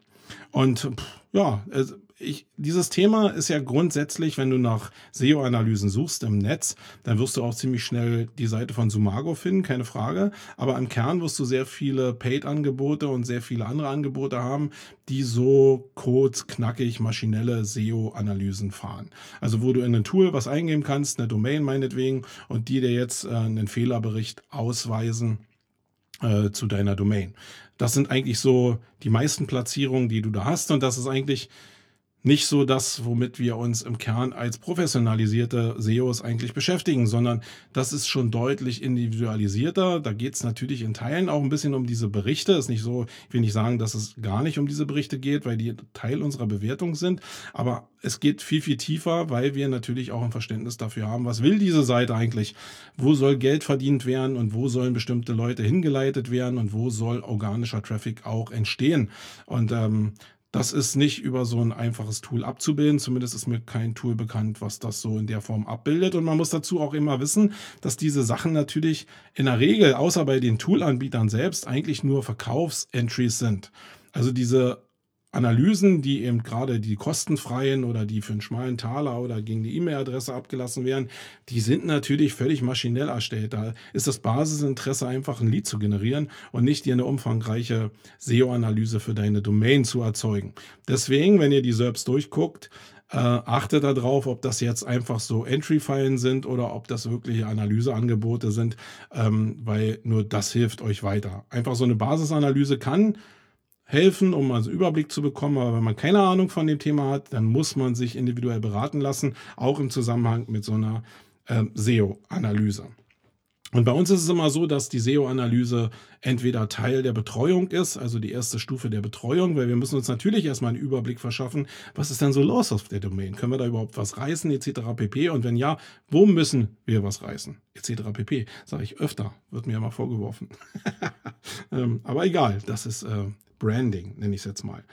Speaker 3: Und pff, ja, ich, dieses Thema ist ja grundsätzlich, wenn du nach SEO-Analysen suchst im Netz, dann wirst du auch ziemlich schnell die Seite von Sumago finden, keine Frage. Aber im Kern wirst du sehr viele Paid-Angebote und sehr viele andere Angebote haben, die so kurz, knackig, maschinelle SEO-Analysen fahren. Also wo du in ein Tool was eingeben kannst, eine Domain meinetwegen, und die dir jetzt äh, einen Fehlerbericht ausweisen äh, zu deiner Domain. Das sind eigentlich so die meisten Platzierungen, die du da hast. Und das ist eigentlich nicht so das, womit wir uns im Kern als professionalisierte SEOs eigentlich beschäftigen, sondern das ist schon deutlich individualisierter. Da geht es natürlich in Teilen auch ein bisschen um diese Berichte. Ist nicht so, ich will nicht sagen, dass es gar nicht um diese Berichte geht, weil die Teil unserer Bewertung sind. Aber es geht viel, viel tiefer, weil wir natürlich auch ein Verständnis dafür haben, was will diese Seite eigentlich? Wo soll Geld verdient werden und wo sollen bestimmte Leute hingeleitet werden und wo soll organischer Traffic auch entstehen? Und ähm, das ist nicht über so ein einfaches Tool abzubilden. Zumindest ist mir kein Tool bekannt, was das so in der Form abbildet. Und man muss dazu auch immer wissen, dass diese Sachen natürlich in der Regel, außer bei den Toolanbietern selbst, eigentlich nur Verkaufsentries sind. Also diese Analysen, die eben gerade die kostenfreien oder die für einen schmalen Taler oder gegen die E-Mail-Adresse abgelassen werden, die sind natürlich völlig maschinell erstellt. Da ist das Basisinteresse einfach ein Lead zu generieren und nicht dir eine umfangreiche SEO-Analyse für deine Domain zu erzeugen. Deswegen, wenn ihr die selbst durchguckt, äh, achtet darauf, ob das jetzt einfach so Entry-Filen sind oder ob das wirkliche Analyseangebote sind, ähm, weil nur das hilft euch weiter. Einfach so eine Basisanalyse kann helfen, um also Überblick zu bekommen. Aber wenn man keine Ahnung von dem Thema hat, dann muss man sich individuell beraten lassen, auch im Zusammenhang mit so einer äh, SEO-Analyse. Und bei uns ist es immer so, dass die SEO-Analyse entweder Teil der Betreuung ist, also die erste Stufe der Betreuung, weil wir müssen uns natürlich erstmal einen Überblick verschaffen, was ist denn so los auf der Domain? Können wir da überhaupt was reißen, etc. pp. Und wenn ja, wo müssen wir was reißen, etc. pp. Sage ich öfter, wird mir mal vorgeworfen. ähm, aber egal, das ist äh, Branding, nenne ich es jetzt mal.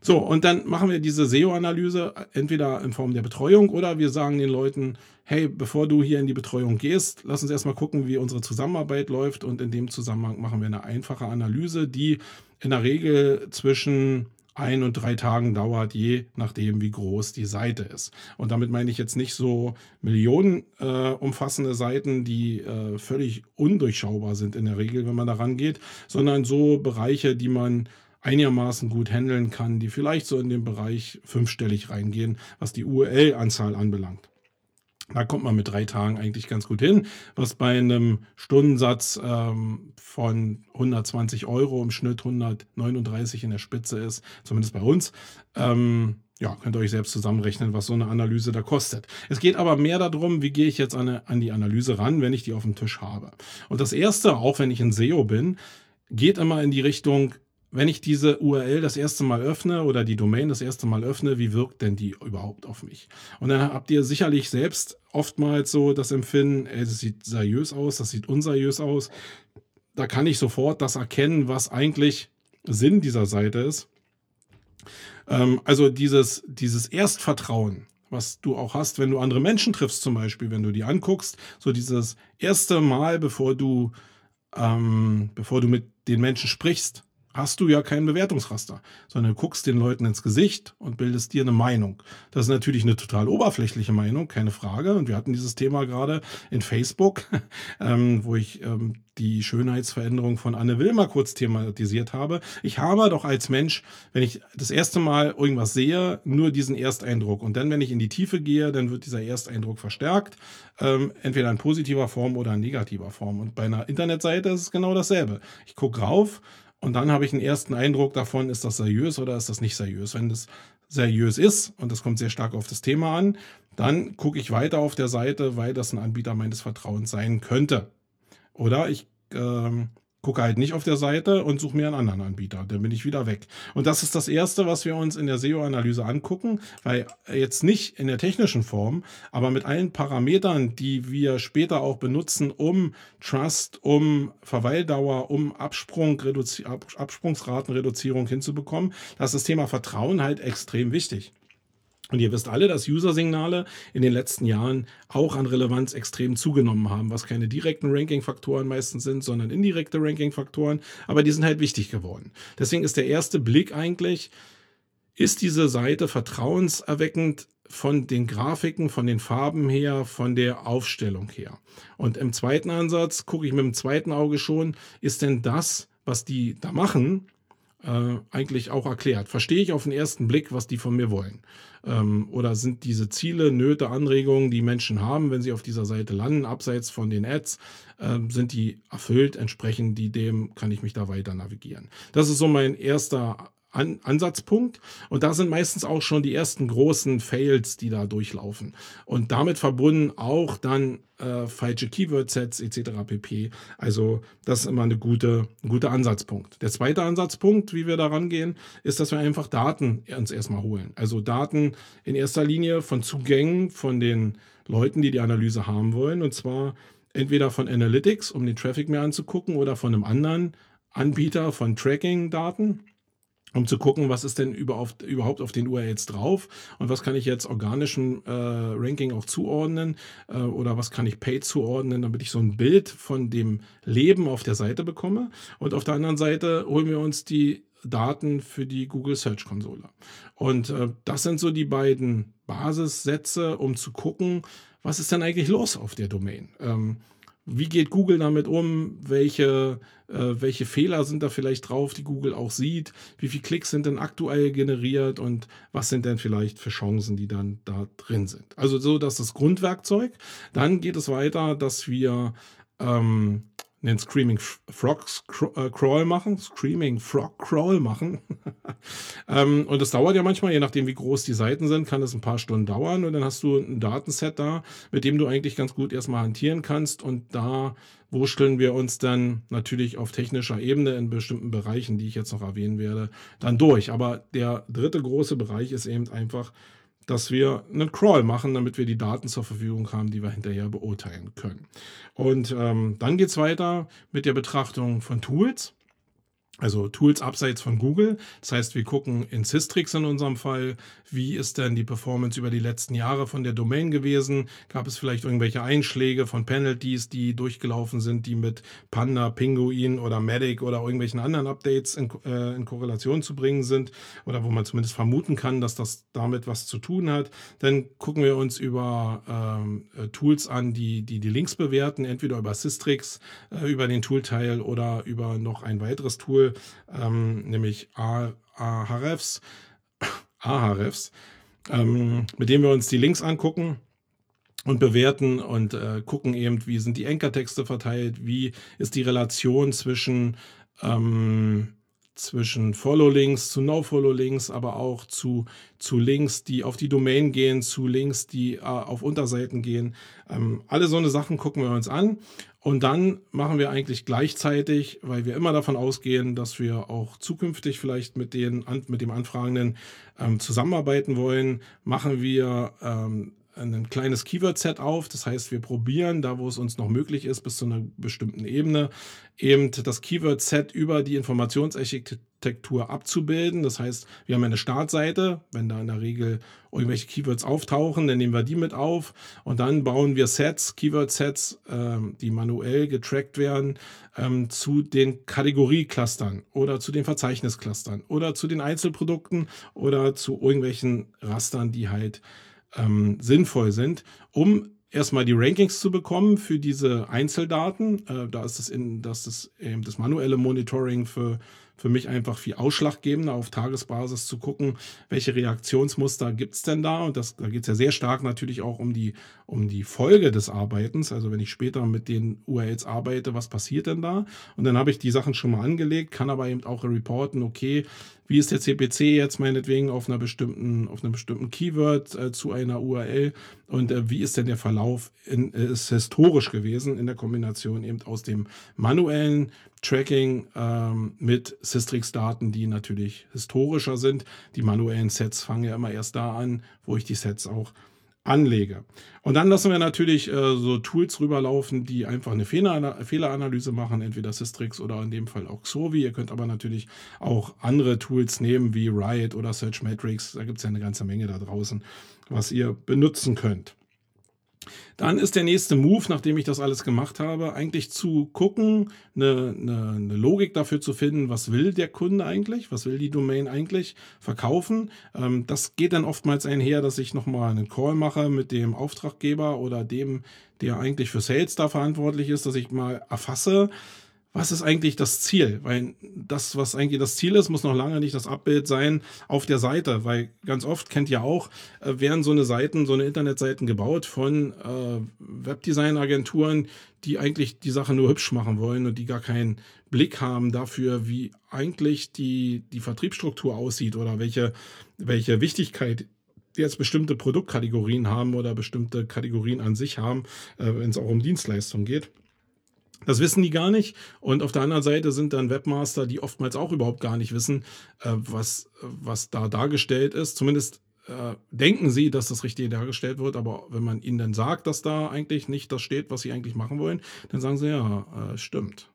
Speaker 3: So, und dann machen wir diese SEO-Analyse entweder in Form der Betreuung oder wir sagen den Leuten, hey, bevor du hier in die Betreuung gehst, lass uns erstmal gucken, wie unsere Zusammenarbeit läuft und in dem Zusammenhang machen wir eine einfache Analyse, die in der Regel zwischen ein und drei Tagen dauert, je nachdem, wie groß die Seite ist. Und damit meine ich jetzt nicht so Millionen äh, umfassende Seiten, die äh, völlig undurchschaubar sind in der Regel, wenn man da rangeht, sondern so Bereiche, die man einigermaßen gut handeln kann, die vielleicht so in den Bereich fünfstellig reingehen, was die URL-Anzahl anbelangt. Da kommt man mit drei Tagen eigentlich ganz gut hin, was bei einem Stundensatz ähm, von 120 Euro im Schnitt 139 in der Spitze ist, zumindest bei uns. Ähm, ja, könnt ihr euch selbst zusammenrechnen, was so eine Analyse da kostet. Es geht aber mehr darum, wie gehe ich jetzt an, an die Analyse ran, wenn ich die auf dem Tisch habe. Und das erste, auch wenn ich ein SEO bin, geht immer in die Richtung, wenn ich diese URL das erste Mal öffne oder die Domain das erste Mal öffne, wie wirkt denn die überhaupt auf mich? Und dann habt ihr sicherlich selbst oftmals so das Empfinden, ey, das sieht seriös aus, das sieht unseriös aus. Da kann ich sofort das erkennen, was eigentlich Sinn dieser Seite ist. Ähm, also dieses, dieses Erstvertrauen, was du auch hast, wenn du andere Menschen triffst, zum Beispiel, wenn du die anguckst, so dieses erste Mal, bevor du, ähm, bevor du mit den Menschen sprichst, hast du ja kein Bewertungsraster, sondern du guckst den Leuten ins Gesicht und bildest dir eine Meinung. Das ist natürlich eine total oberflächliche Meinung, keine Frage. Und wir hatten dieses Thema gerade in Facebook, ähm, wo ich ähm, die Schönheitsveränderung von Anne Wilmer kurz thematisiert habe. Ich habe doch als Mensch, wenn ich das erste Mal irgendwas sehe, nur diesen Ersteindruck. Und dann, wenn ich in die Tiefe gehe, dann wird dieser Ersteindruck verstärkt, ähm, entweder in positiver Form oder in negativer Form. Und bei einer Internetseite ist es genau dasselbe. Ich gucke rauf und dann habe ich einen ersten Eindruck davon, ist das seriös oder ist das nicht seriös. Wenn das seriös ist, und das kommt sehr stark auf das Thema an, dann gucke ich weiter auf der Seite, weil das ein Anbieter meines Vertrauens sein könnte. Oder ich ähm, gucke halt nicht auf der Seite und suche mir einen anderen Anbieter. Dann bin ich wieder weg. Und das ist das Erste, was wir uns in der SEO-Analyse angucken, weil jetzt nicht in der technischen Form, aber mit allen Parametern, die wir später auch benutzen, um Trust, um Verweildauer, um Absprung, Absprungsratenreduzierung hinzubekommen, da ist das Thema Vertrauen halt extrem wichtig. Und ihr wisst alle, dass User-Signale in den letzten Jahren auch an Relevanz extrem zugenommen haben, was keine direkten Ranking-Faktoren meistens sind, sondern indirekte Ranking-Faktoren. Aber die sind halt wichtig geworden. Deswegen ist der erste Blick eigentlich, ist diese Seite vertrauenserweckend von den Grafiken, von den Farben her, von der Aufstellung her. Und im zweiten Ansatz gucke ich mit dem zweiten Auge schon, ist denn das, was die da machen, äh, eigentlich auch erklärt. Verstehe ich auf den ersten Blick, was die von mir wollen? Ähm, oder sind diese Ziele, Nöte, Anregungen, die Menschen haben, wenn sie auf dieser Seite landen, abseits von den Ads, äh, sind die erfüllt? Entsprechend die dem kann ich mich da weiter navigieren. Das ist so mein erster an Ansatzpunkt. Und da sind meistens auch schon die ersten großen Fails, die da durchlaufen. Und damit verbunden auch dann äh, falsche Keyword-Sets etc. pp. Also das ist immer eine gute, ein guter Ansatzpunkt. Der zweite Ansatzpunkt, wie wir da rangehen, ist, dass wir einfach Daten uns erstmal holen. Also Daten in erster Linie von Zugängen von den Leuten, die die Analyse haben wollen. Und zwar entweder von Analytics, um den Traffic mehr anzugucken, oder von einem anderen Anbieter von Tracking-Daten um zu gucken, was ist denn überhaupt auf den URLs drauf und was kann ich jetzt organischem äh, Ranking auch zuordnen äh, oder was kann ich Paid zuordnen, damit ich so ein Bild von dem Leben auf der Seite bekomme. Und auf der anderen Seite holen wir uns die Daten für die Google Search Konsole. Und äh, das sind so die beiden Basissätze, um zu gucken, was ist denn eigentlich los auf der Domain. Ähm, wie geht Google damit um? Welche, äh, welche Fehler sind da vielleicht drauf, die Google auch sieht? Wie viele Klicks sind denn aktuell generiert und was sind denn vielleicht für Chancen, die dann da drin sind? Also so, das ist das Grundwerkzeug. Dann geht es weiter, dass wir ähm, einen Screaming Frog äh, Crawl machen, Screaming Frog Crawl machen. ähm, und das dauert ja manchmal, je nachdem wie groß die Seiten sind, kann es ein paar Stunden dauern und dann hast du ein Datenset da, mit dem du eigentlich ganz gut erstmal hantieren kannst und da wurschteln wir uns dann natürlich auf technischer Ebene in bestimmten Bereichen, die ich jetzt noch erwähnen werde, dann durch. Aber der dritte große Bereich ist eben einfach dass wir einen Crawl machen, damit wir die Daten zur Verfügung haben, die wir hinterher beurteilen können. Und ähm, dann geht es weiter mit der Betrachtung von Tools. Also Tools abseits von Google. Das heißt, wir gucken in Systrix in unserem Fall, wie ist denn die Performance über die letzten Jahre von der Domain gewesen? Gab es vielleicht irgendwelche Einschläge von Penalties, die durchgelaufen sind, die mit Panda, Pinguin oder Medic oder irgendwelchen anderen Updates in, äh, in Korrelation zu bringen sind oder wo man zumindest vermuten kann, dass das damit was zu tun hat. Dann gucken wir uns über ähm, äh, Tools an, die, die die Links bewerten, entweder über Systrix, äh, über den Toolteil oder über noch ein weiteres Tool Tool, ähm, nämlich Ahrefs, Ahrefs, ähm, mit dem wir uns die Links angucken und bewerten und äh, gucken eben, wie sind die Ankertexte verteilt, wie ist die Relation zwischen ähm, zwischen Follow-Links zu No-Follow-Links, aber auch zu, zu Links, die auf die Domain gehen, zu Links, die äh, auf Unterseiten gehen. Ähm, alle so eine Sachen gucken wir uns an. Und dann machen wir eigentlich gleichzeitig, weil wir immer davon ausgehen, dass wir auch zukünftig vielleicht mit, den, mit dem Anfragenden ähm, zusammenarbeiten wollen, machen wir ähm, ein kleines Keyword-Set auf. Das heißt, wir probieren, da wo es uns noch möglich ist, bis zu einer bestimmten Ebene, eben das Keyword-Set über die Informationsarchitektur abzubilden. Das heißt, wir haben eine Startseite, wenn da in der Regel irgendwelche Keywords auftauchen, dann nehmen wir die mit auf und dann bauen wir Sets, Keyword-Sets, ähm, die manuell getrackt werden, ähm, zu den Kategorie-Clustern oder zu den Verzeichnis-Clustern oder zu den Einzelprodukten oder zu irgendwelchen Rastern, die halt ähm, sinnvoll sind, um erstmal die Rankings zu bekommen für diese Einzeldaten. Äh, da ist das, in, das, ist eben das manuelle Monitoring für für mich einfach viel ausschlaggebender, auf Tagesbasis zu gucken, welche Reaktionsmuster gibt es denn da. Und das, da geht es ja sehr stark natürlich auch um die, um die Folge des Arbeitens. Also wenn ich später mit den URLs arbeite, was passiert denn da? Und dann habe ich die Sachen schon mal angelegt, kann aber eben auch reporten, okay, wie ist der CPC jetzt meinetwegen auf einer bestimmten, auf einem bestimmten Keyword äh, zu einer URL und äh, wie ist denn der Verlauf in, äh, ist historisch gewesen in der Kombination eben aus dem manuellen Tracking ähm, mit Systrix-Daten, die natürlich historischer sind. Die manuellen Sets fangen ja immer erst da an, wo ich die Sets auch anlege. Und dann lassen wir natürlich äh, so Tools rüberlaufen, die einfach eine Fehler Fehleranalyse machen, entweder Systrix oder in dem Fall auch Xovi. Ihr könnt aber natürlich auch andere Tools nehmen wie Riot oder Searchmetrics. Da gibt es ja eine ganze Menge da draußen, was ihr benutzen könnt. Dann ist der nächste Move, nachdem ich das alles gemacht habe, eigentlich zu gucken, eine, eine, eine, Logik dafür zu finden, was will der Kunde eigentlich, was will die Domain eigentlich verkaufen. Ähm, das geht dann oftmals einher, dass ich nochmal einen Call mache mit dem Auftraggeber oder dem, der eigentlich für Sales da verantwortlich ist, dass ich mal erfasse, was ist eigentlich das Ziel? Weil das, was eigentlich das Ziel ist, muss noch lange nicht das Abbild sein auf der Seite, weil ganz oft kennt ihr auch, äh, werden so eine Seiten, so eine Internetseiten gebaut von äh, Webdesign-Agenturen, die eigentlich die Sache nur hübsch machen wollen und die gar keinen Blick haben dafür, wie eigentlich die, die Vertriebsstruktur aussieht oder welche, welche Wichtigkeit jetzt bestimmte Produktkategorien haben oder bestimmte Kategorien an sich haben, äh, wenn es auch um Dienstleistungen geht. Das wissen die gar nicht. Und auf der anderen Seite sind dann Webmaster, die oftmals auch überhaupt gar nicht wissen, äh, was, was da dargestellt ist. Zumindest äh, denken sie, dass das Richtige dargestellt wird. Aber wenn man ihnen dann sagt, dass da eigentlich nicht das steht, was sie eigentlich machen wollen, dann sagen sie, ja, äh, stimmt.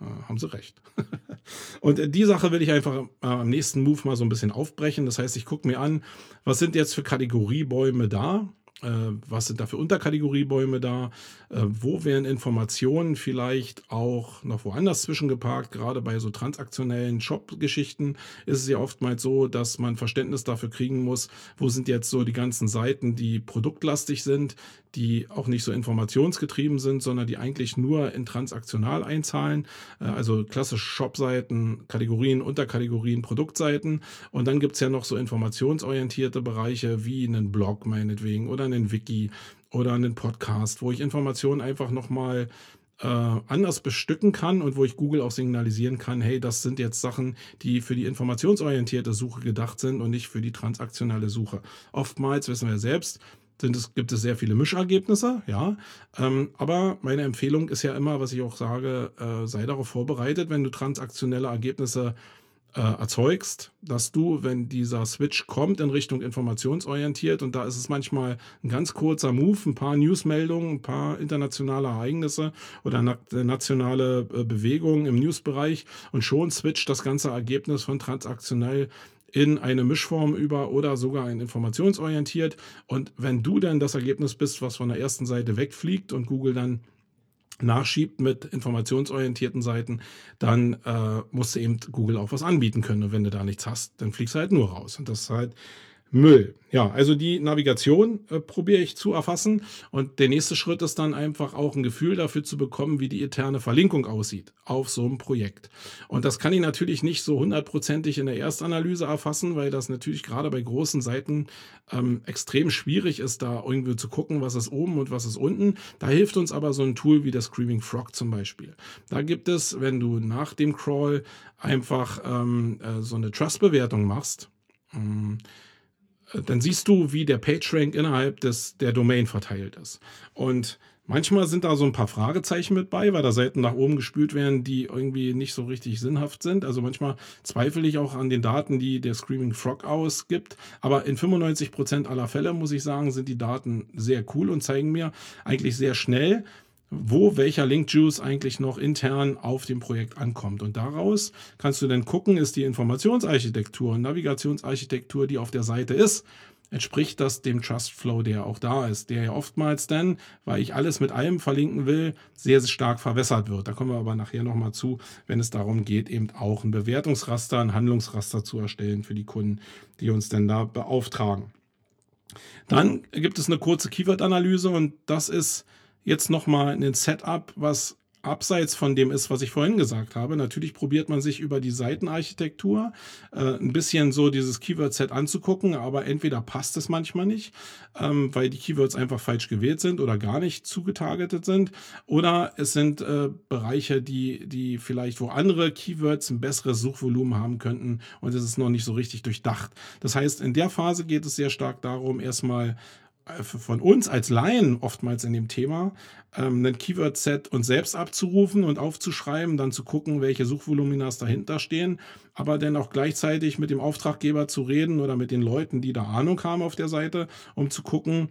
Speaker 3: haben sie recht. Und die Sache will ich einfach am nächsten Move mal so ein bisschen aufbrechen. Das heißt, ich gucke mir an, was sind jetzt für Kategoriebäume da? Äh, was sind da für Unterkategoriebäume da, äh, wo werden Informationen vielleicht auch noch woanders zwischengeparkt, gerade bei so transaktionellen Shop-Geschichten ist es ja oftmals so, dass man Verständnis dafür kriegen muss, wo sind jetzt so die ganzen Seiten, die produktlastig sind, die auch nicht so informationsgetrieben sind, sondern die eigentlich nur in transaktional einzahlen, äh, also klassische Shop-Seiten, Kategorien, Unterkategorien, Produktseiten. Und dann gibt es ja noch so informationsorientierte Bereiche wie einen Blog meinetwegen oder einen Wiki oder einen Podcast, wo ich Informationen einfach nochmal äh, anders bestücken kann und wo ich Google auch signalisieren kann, hey, das sind jetzt Sachen, die für die informationsorientierte Suche gedacht sind und nicht für die transaktionale Suche. Oftmals wissen wir selbst, es, gibt es sehr viele Mischergebnisse, ja. Ähm, aber meine Empfehlung ist ja immer, was ich auch sage, äh, sei darauf vorbereitet, wenn du transaktionelle Ergebnisse äh, erzeugst, dass du, wenn dieser Switch kommt in Richtung informationsorientiert, und da ist es manchmal ein ganz kurzer Move, ein paar Newsmeldungen, ein paar internationale Ereignisse oder na nationale äh, Bewegungen im Newsbereich und schon switcht das ganze Ergebnis von transaktionell in eine Mischform über oder sogar ein informationsorientiert. Und wenn du dann das Ergebnis bist, was von der ersten Seite wegfliegt und Google dann nachschiebt mit informationsorientierten Seiten, dann äh, musst du eben Google auch was anbieten können. Und wenn du da nichts hast, dann fliegst du halt nur raus. Und das ist halt Müll. Ja, also die Navigation äh, probiere ich zu erfassen und der nächste Schritt ist dann einfach auch ein Gefühl dafür zu bekommen, wie die interne Verlinkung aussieht auf so einem Projekt. Und das kann ich natürlich nicht so hundertprozentig in der Erstanalyse erfassen, weil das natürlich gerade bei großen Seiten ähm, extrem schwierig ist, da irgendwie zu gucken, was ist oben und was ist unten. Da hilft uns aber so ein Tool wie der Screaming Frog zum Beispiel. Da gibt es, wenn du nach dem Crawl einfach ähm, äh, so eine Trust-Bewertung machst, ähm, äh, dann siehst du, wie der PageRank innerhalb des, der Domain verteilt ist. Und manchmal sind da so ein paar Fragezeichen mit bei, weil da Seiten nach oben gespült werden, die irgendwie nicht so richtig sinnhaft sind. Also manchmal zweifle ich auch an den Daten, die der Screaming Frog ausgibt. Aber in 95 Prozent aller Fälle, muss ich sagen, sind die Daten sehr cool und zeigen mir eigentlich sehr schnell, wo welcher Link-Juice eigentlich noch intern auf dem Projekt ankommt. Und daraus kannst du dann gucken, ist die Informationsarchitektur Navigationsarchitektur, die auf der Seite ist, entspricht das dem Trust Flow, der auch da ist, der ja oftmals dann, weil ich alles mit allem verlinken will, sehr, sehr stark verwässert wird. Da kommen wir aber nachher nochmal zu, wenn es darum geht, eben auch ein Bewertungsraster, ein Handlungsraster zu erstellen für die Kunden, die uns denn da beauftragen. Dann gibt es eine kurze Keyword-Analyse und das ist jetzt nochmal ein Setup, was abseits von dem ist, was ich vorhin gesagt habe. Natürlich probiert man sich über die Seitenarchitektur äh, ein bisschen so dieses Keyword-Set anzugucken, aber entweder passt es manchmal nicht, ähm, weil die Keywords einfach falsch gewählt sind oder gar nicht zugetargetet sind, oder es sind äh, Bereiche, die, die vielleicht, wo andere Keywords ein besseres Suchvolumen haben könnten und es ist noch nicht so richtig durchdacht. Das heißt, in der Phase geht es sehr stark darum, erstmal von uns als Laien oftmals in dem Thema, ähm, ein Keyword-Set uns selbst abzurufen und aufzuschreiben, dann zu gucken, welche Suchvoluminas dahinter stehen, aber dann auch gleichzeitig mit dem Auftraggeber zu reden oder mit den Leuten, die da Ahnung haben auf der Seite, um zu gucken,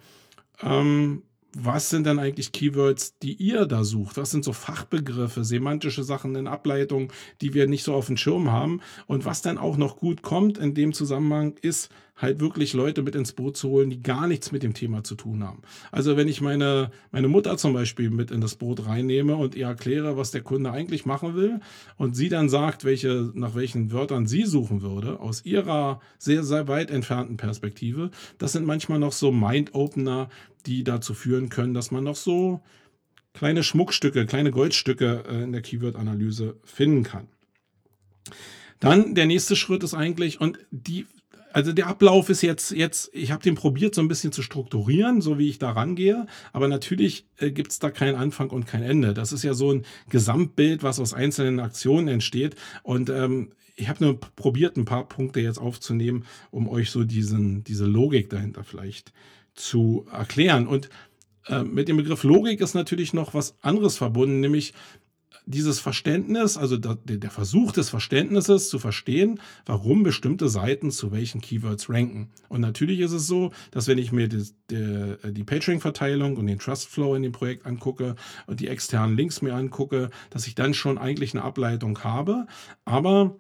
Speaker 3: ähm, was sind denn eigentlich Keywords, die ihr da sucht? Was sind so Fachbegriffe, semantische Sachen in Ableitung, die wir nicht so auf dem Schirm haben? Und was dann auch noch gut kommt in dem Zusammenhang ist, halt wirklich Leute mit ins Boot zu holen, die gar nichts mit dem Thema zu tun haben. Also wenn ich meine, meine Mutter zum Beispiel mit in das Boot reinnehme und ihr erkläre, was der Kunde eigentlich machen will und sie dann sagt, welche, nach welchen Wörtern sie suchen würde, aus ihrer sehr, sehr weit entfernten Perspektive, das sind manchmal noch so Mind-Opener, die dazu führen können, dass man noch so kleine Schmuckstücke, kleine Goldstücke äh, in der Keyword-Analyse finden kann. Dann der nächste Schritt ist eigentlich, und die, also der Ablauf ist jetzt, jetzt, ich habe den probiert, so ein bisschen zu strukturieren, so wie ich da rangehe, aber natürlich äh, gibt es da keinen Anfang und kein Ende. Das ist ja so ein Gesamtbild, was aus einzelnen Aktionen entsteht. Und ähm, ich habe nur probiert, ein paar Punkte jetzt aufzunehmen, um euch so diesen, diese Logik dahinter vielleicht zu erklären. Und äh, mit dem Begriff Logik ist natürlich noch was anderes verbunden, nämlich dieses Verständnis, also der, Versuch des Verständnisses zu verstehen, warum bestimmte Seiten zu welchen Keywords ranken. Und natürlich ist es so, dass wenn ich mir die, die, die PageRank-Verteilung und den Trust Flow in dem Projekt angucke und die externen Links mir angucke, dass ich dann schon eigentlich eine Ableitung habe. Aber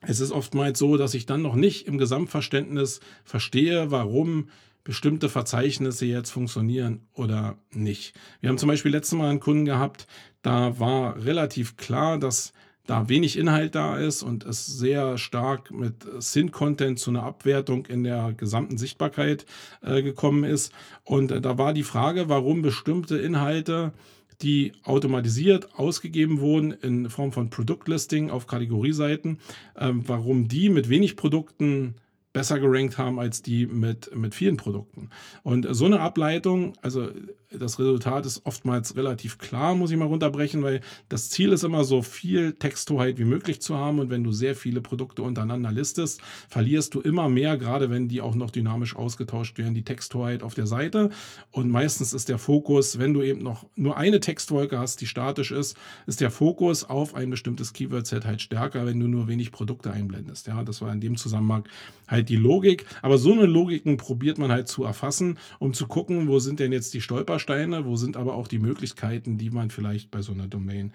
Speaker 3: es ist oftmals so, dass ich dann noch nicht im Gesamtverständnis verstehe, warum bestimmte Verzeichnisse jetzt funktionieren oder nicht. Wir haben zum Beispiel letztes Mal einen Kunden gehabt, da war relativ klar, dass da wenig Inhalt da ist und es sehr stark mit Sin-Content zu einer Abwertung in der gesamten Sichtbarkeit äh, gekommen ist. Und äh, da war die Frage, warum bestimmte Inhalte die automatisiert ausgegeben wurden in Form von Produktlisting auf Kategorieseiten, äh, warum die mit wenig Produkten besser gerankt haben als die mit, mit vielen Produkten. Und so eine Ableitung, also das Resultat ist oftmals relativ klar, muss ich mal runterbrechen, weil das Ziel ist immer so viel Texthoheit wie möglich zu haben. Und wenn du sehr viele Produkte untereinander listest, verlierst du immer mehr, gerade wenn die auch noch dynamisch ausgetauscht werden, die Texthoheit auf der Seite. Und meistens ist der Fokus, wenn du eben noch nur eine Textwolke hast, die statisch ist, ist der Fokus auf ein bestimmtes Keyword-Set halt stärker, wenn du nur wenig Produkte einblendest. Ja, das war in dem Zusammenhang halt die Logik. Aber so eine Logiken probiert man halt zu erfassen, um zu gucken, wo sind denn jetzt die Stolper Stolpersteine, wo sind aber auch die Möglichkeiten, die man vielleicht bei so einer Domain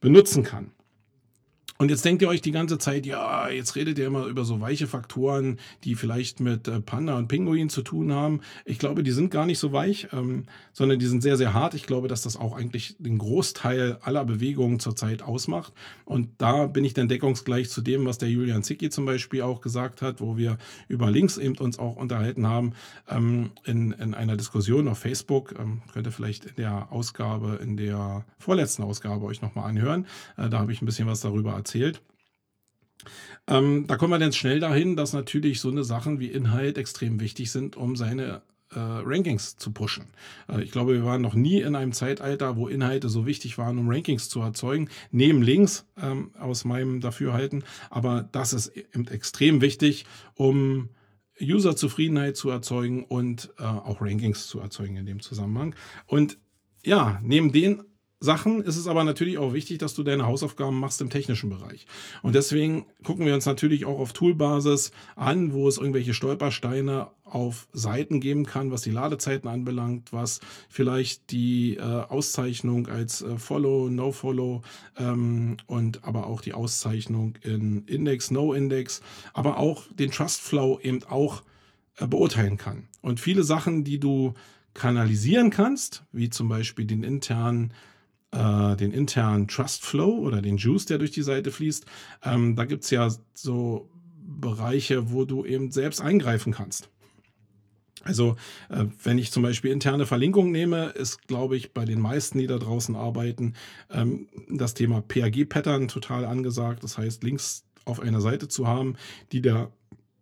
Speaker 3: benutzen kann. Und jetzt denkt ihr euch die ganze Zeit, ja, jetzt redet ihr immer über so weiche Faktoren, die vielleicht mit äh, Panda und Pinguin zu tun haben. Ich glaube, die sind gar nicht so weich, ähm, sondern die sind sehr, sehr hart. Ich glaube, dass das auch eigentlich den Großteil aller Bewegungen zurzeit ausmacht. Und da bin ich dann deckungsgleich zu dem, was der Julian Zicki zum Beispiel auch gesagt hat, wo wir über Links eben uns auch unterhalten haben ähm, in, in einer Diskussion auf Facebook. Ähm, könnt ihr vielleicht in der Ausgabe, in der vorletzten Ausgabe euch nochmal anhören. Äh, da habe ich ein bisschen was darüber erzählt erzählt. Ähm, da kommen wir dann schnell dahin, dass natürlich so eine Sachen wie Inhalt extrem wichtig sind, um seine äh, Rankings zu pushen. Äh, ich glaube, wir waren noch nie in einem Zeitalter, wo Inhalte so wichtig waren, um Rankings zu erzeugen, neben Links ähm, aus meinem Dafürhalten. Aber das ist eben extrem wichtig, um User-Zufriedenheit zu erzeugen und äh, auch Rankings zu erzeugen in dem Zusammenhang. Und ja, neben den Sachen ist es aber natürlich auch wichtig, dass du deine Hausaufgaben machst im technischen Bereich. Und deswegen gucken wir uns natürlich auch auf Toolbasis an, wo es irgendwelche Stolpersteine auf Seiten geben kann, was die Ladezeiten anbelangt, was vielleicht die äh, Auszeichnung als äh, Follow, No-Follow ähm, und aber auch die Auszeichnung in Index, No-Index, aber auch den Trust Flow eben auch äh, beurteilen kann. Und viele Sachen, die du kanalisieren kannst, wie zum Beispiel den internen äh, den internen Trust Flow oder den Juice, der durch die Seite fließt. Ähm, da gibt es ja so Bereiche, wo du eben selbst eingreifen kannst. Also, äh, wenn ich zum Beispiel interne Verlinkungen nehme, ist, glaube ich, bei den meisten, die da draußen arbeiten, ähm, das Thema PAG-Pattern total angesagt. Das heißt, Links auf einer Seite zu haben, die der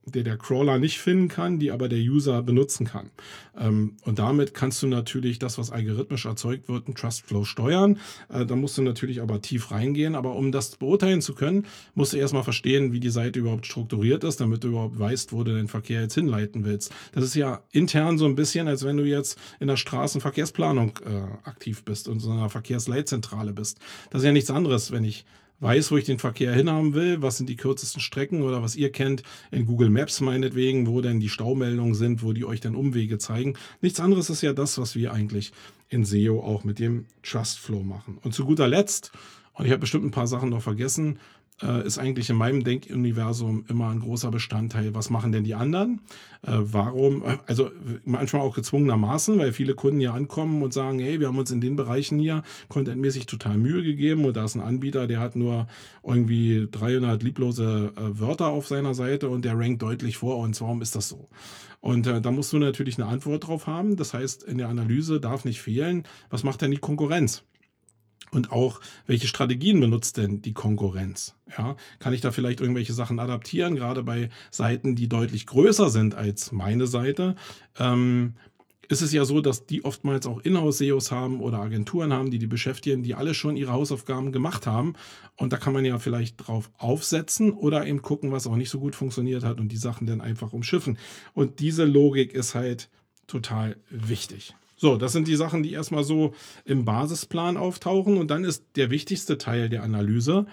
Speaker 3: der der Crawler nicht finden kann, die aber der User benutzen kann. Ähm, und damit kannst du natürlich das, was algorithmisch erzeugt wird, ein Trustflow steuern. Äh, da musst du natürlich aber tief reingehen. Aber um das beurteilen zu können, musst du erstmal verstehen, wie die Seite überhaupt strukturiert ist, damit du überhaupt weißt, wo du den Verkehr jetzt hinleiten willst. Das ist ja intern so ein bisschen, als wenn du jetzt in der Straßenverkehrsplanung äh, aktiv bist und so einer Verkehrsleitzentrale bist. Das ist ja nichts anderes, wenn ich weiß, wo ich den Verkehr hinhaben will, was sind die kürzesten Strecken oder was ihr kennt in Google Maps meinetwegen, wo denn die Staumeldungen sind, wo die euch dann Umwege zeigen. Nichts anderes ist ja das, was wir eigentlich in SEO auch mit dem Trust Flow machen. Und zu guter Letzt, und ich habe bestimmt ein paar Sachen noch vergessen, äh, ist eigentlich in meinem Denkuniversum immer ein großer Bestandteil. Was machen denn die anderen? Äh, warum? Äh, also manchmal auch gezwungenermaßen, weil viele Kunden ja ankommen und sagen, hey, wir haben uns in den Bereichen hier contentmäßig total Mühe gegeben und da ist ein Anbieter, der hat nur irgendwie 300 lieblose äh, Wörter auf seiner Seite und der rankt deutlich vor uns. Warum ist das so? Und äh, da musst du natürlich eine Antwort drauf haben. Das heißt, in der Analyse darf nicht fehlen, was macht denn die Konkurrenz? Und auch, welche Strategien benutzt denn die Konkurrenz? Ja, kann ich da vielleicht irgendwelche Sachen adaptieren, gerade bei Seiten, die deutlich größer sind als meine Seite? Ähm, ist es ja so, dass die oftmals auch Inhouse-SEOs haben oder Agenturen haben, die die beschäftigen, die alle schon ihre Hausaufgaben gemacht haben. Und da kann man ja vielleicht drauf aufsetzen oder eben gucken, was auch nicht so gut funktioniert hat und die Sachen dann einfach umschiffen. Und diese Logik ist halt total wichtig. So, das sind die Sachen, die erstmal so im Basisplan auftauchen. Und dann ist der wichtigste Teil der Analyse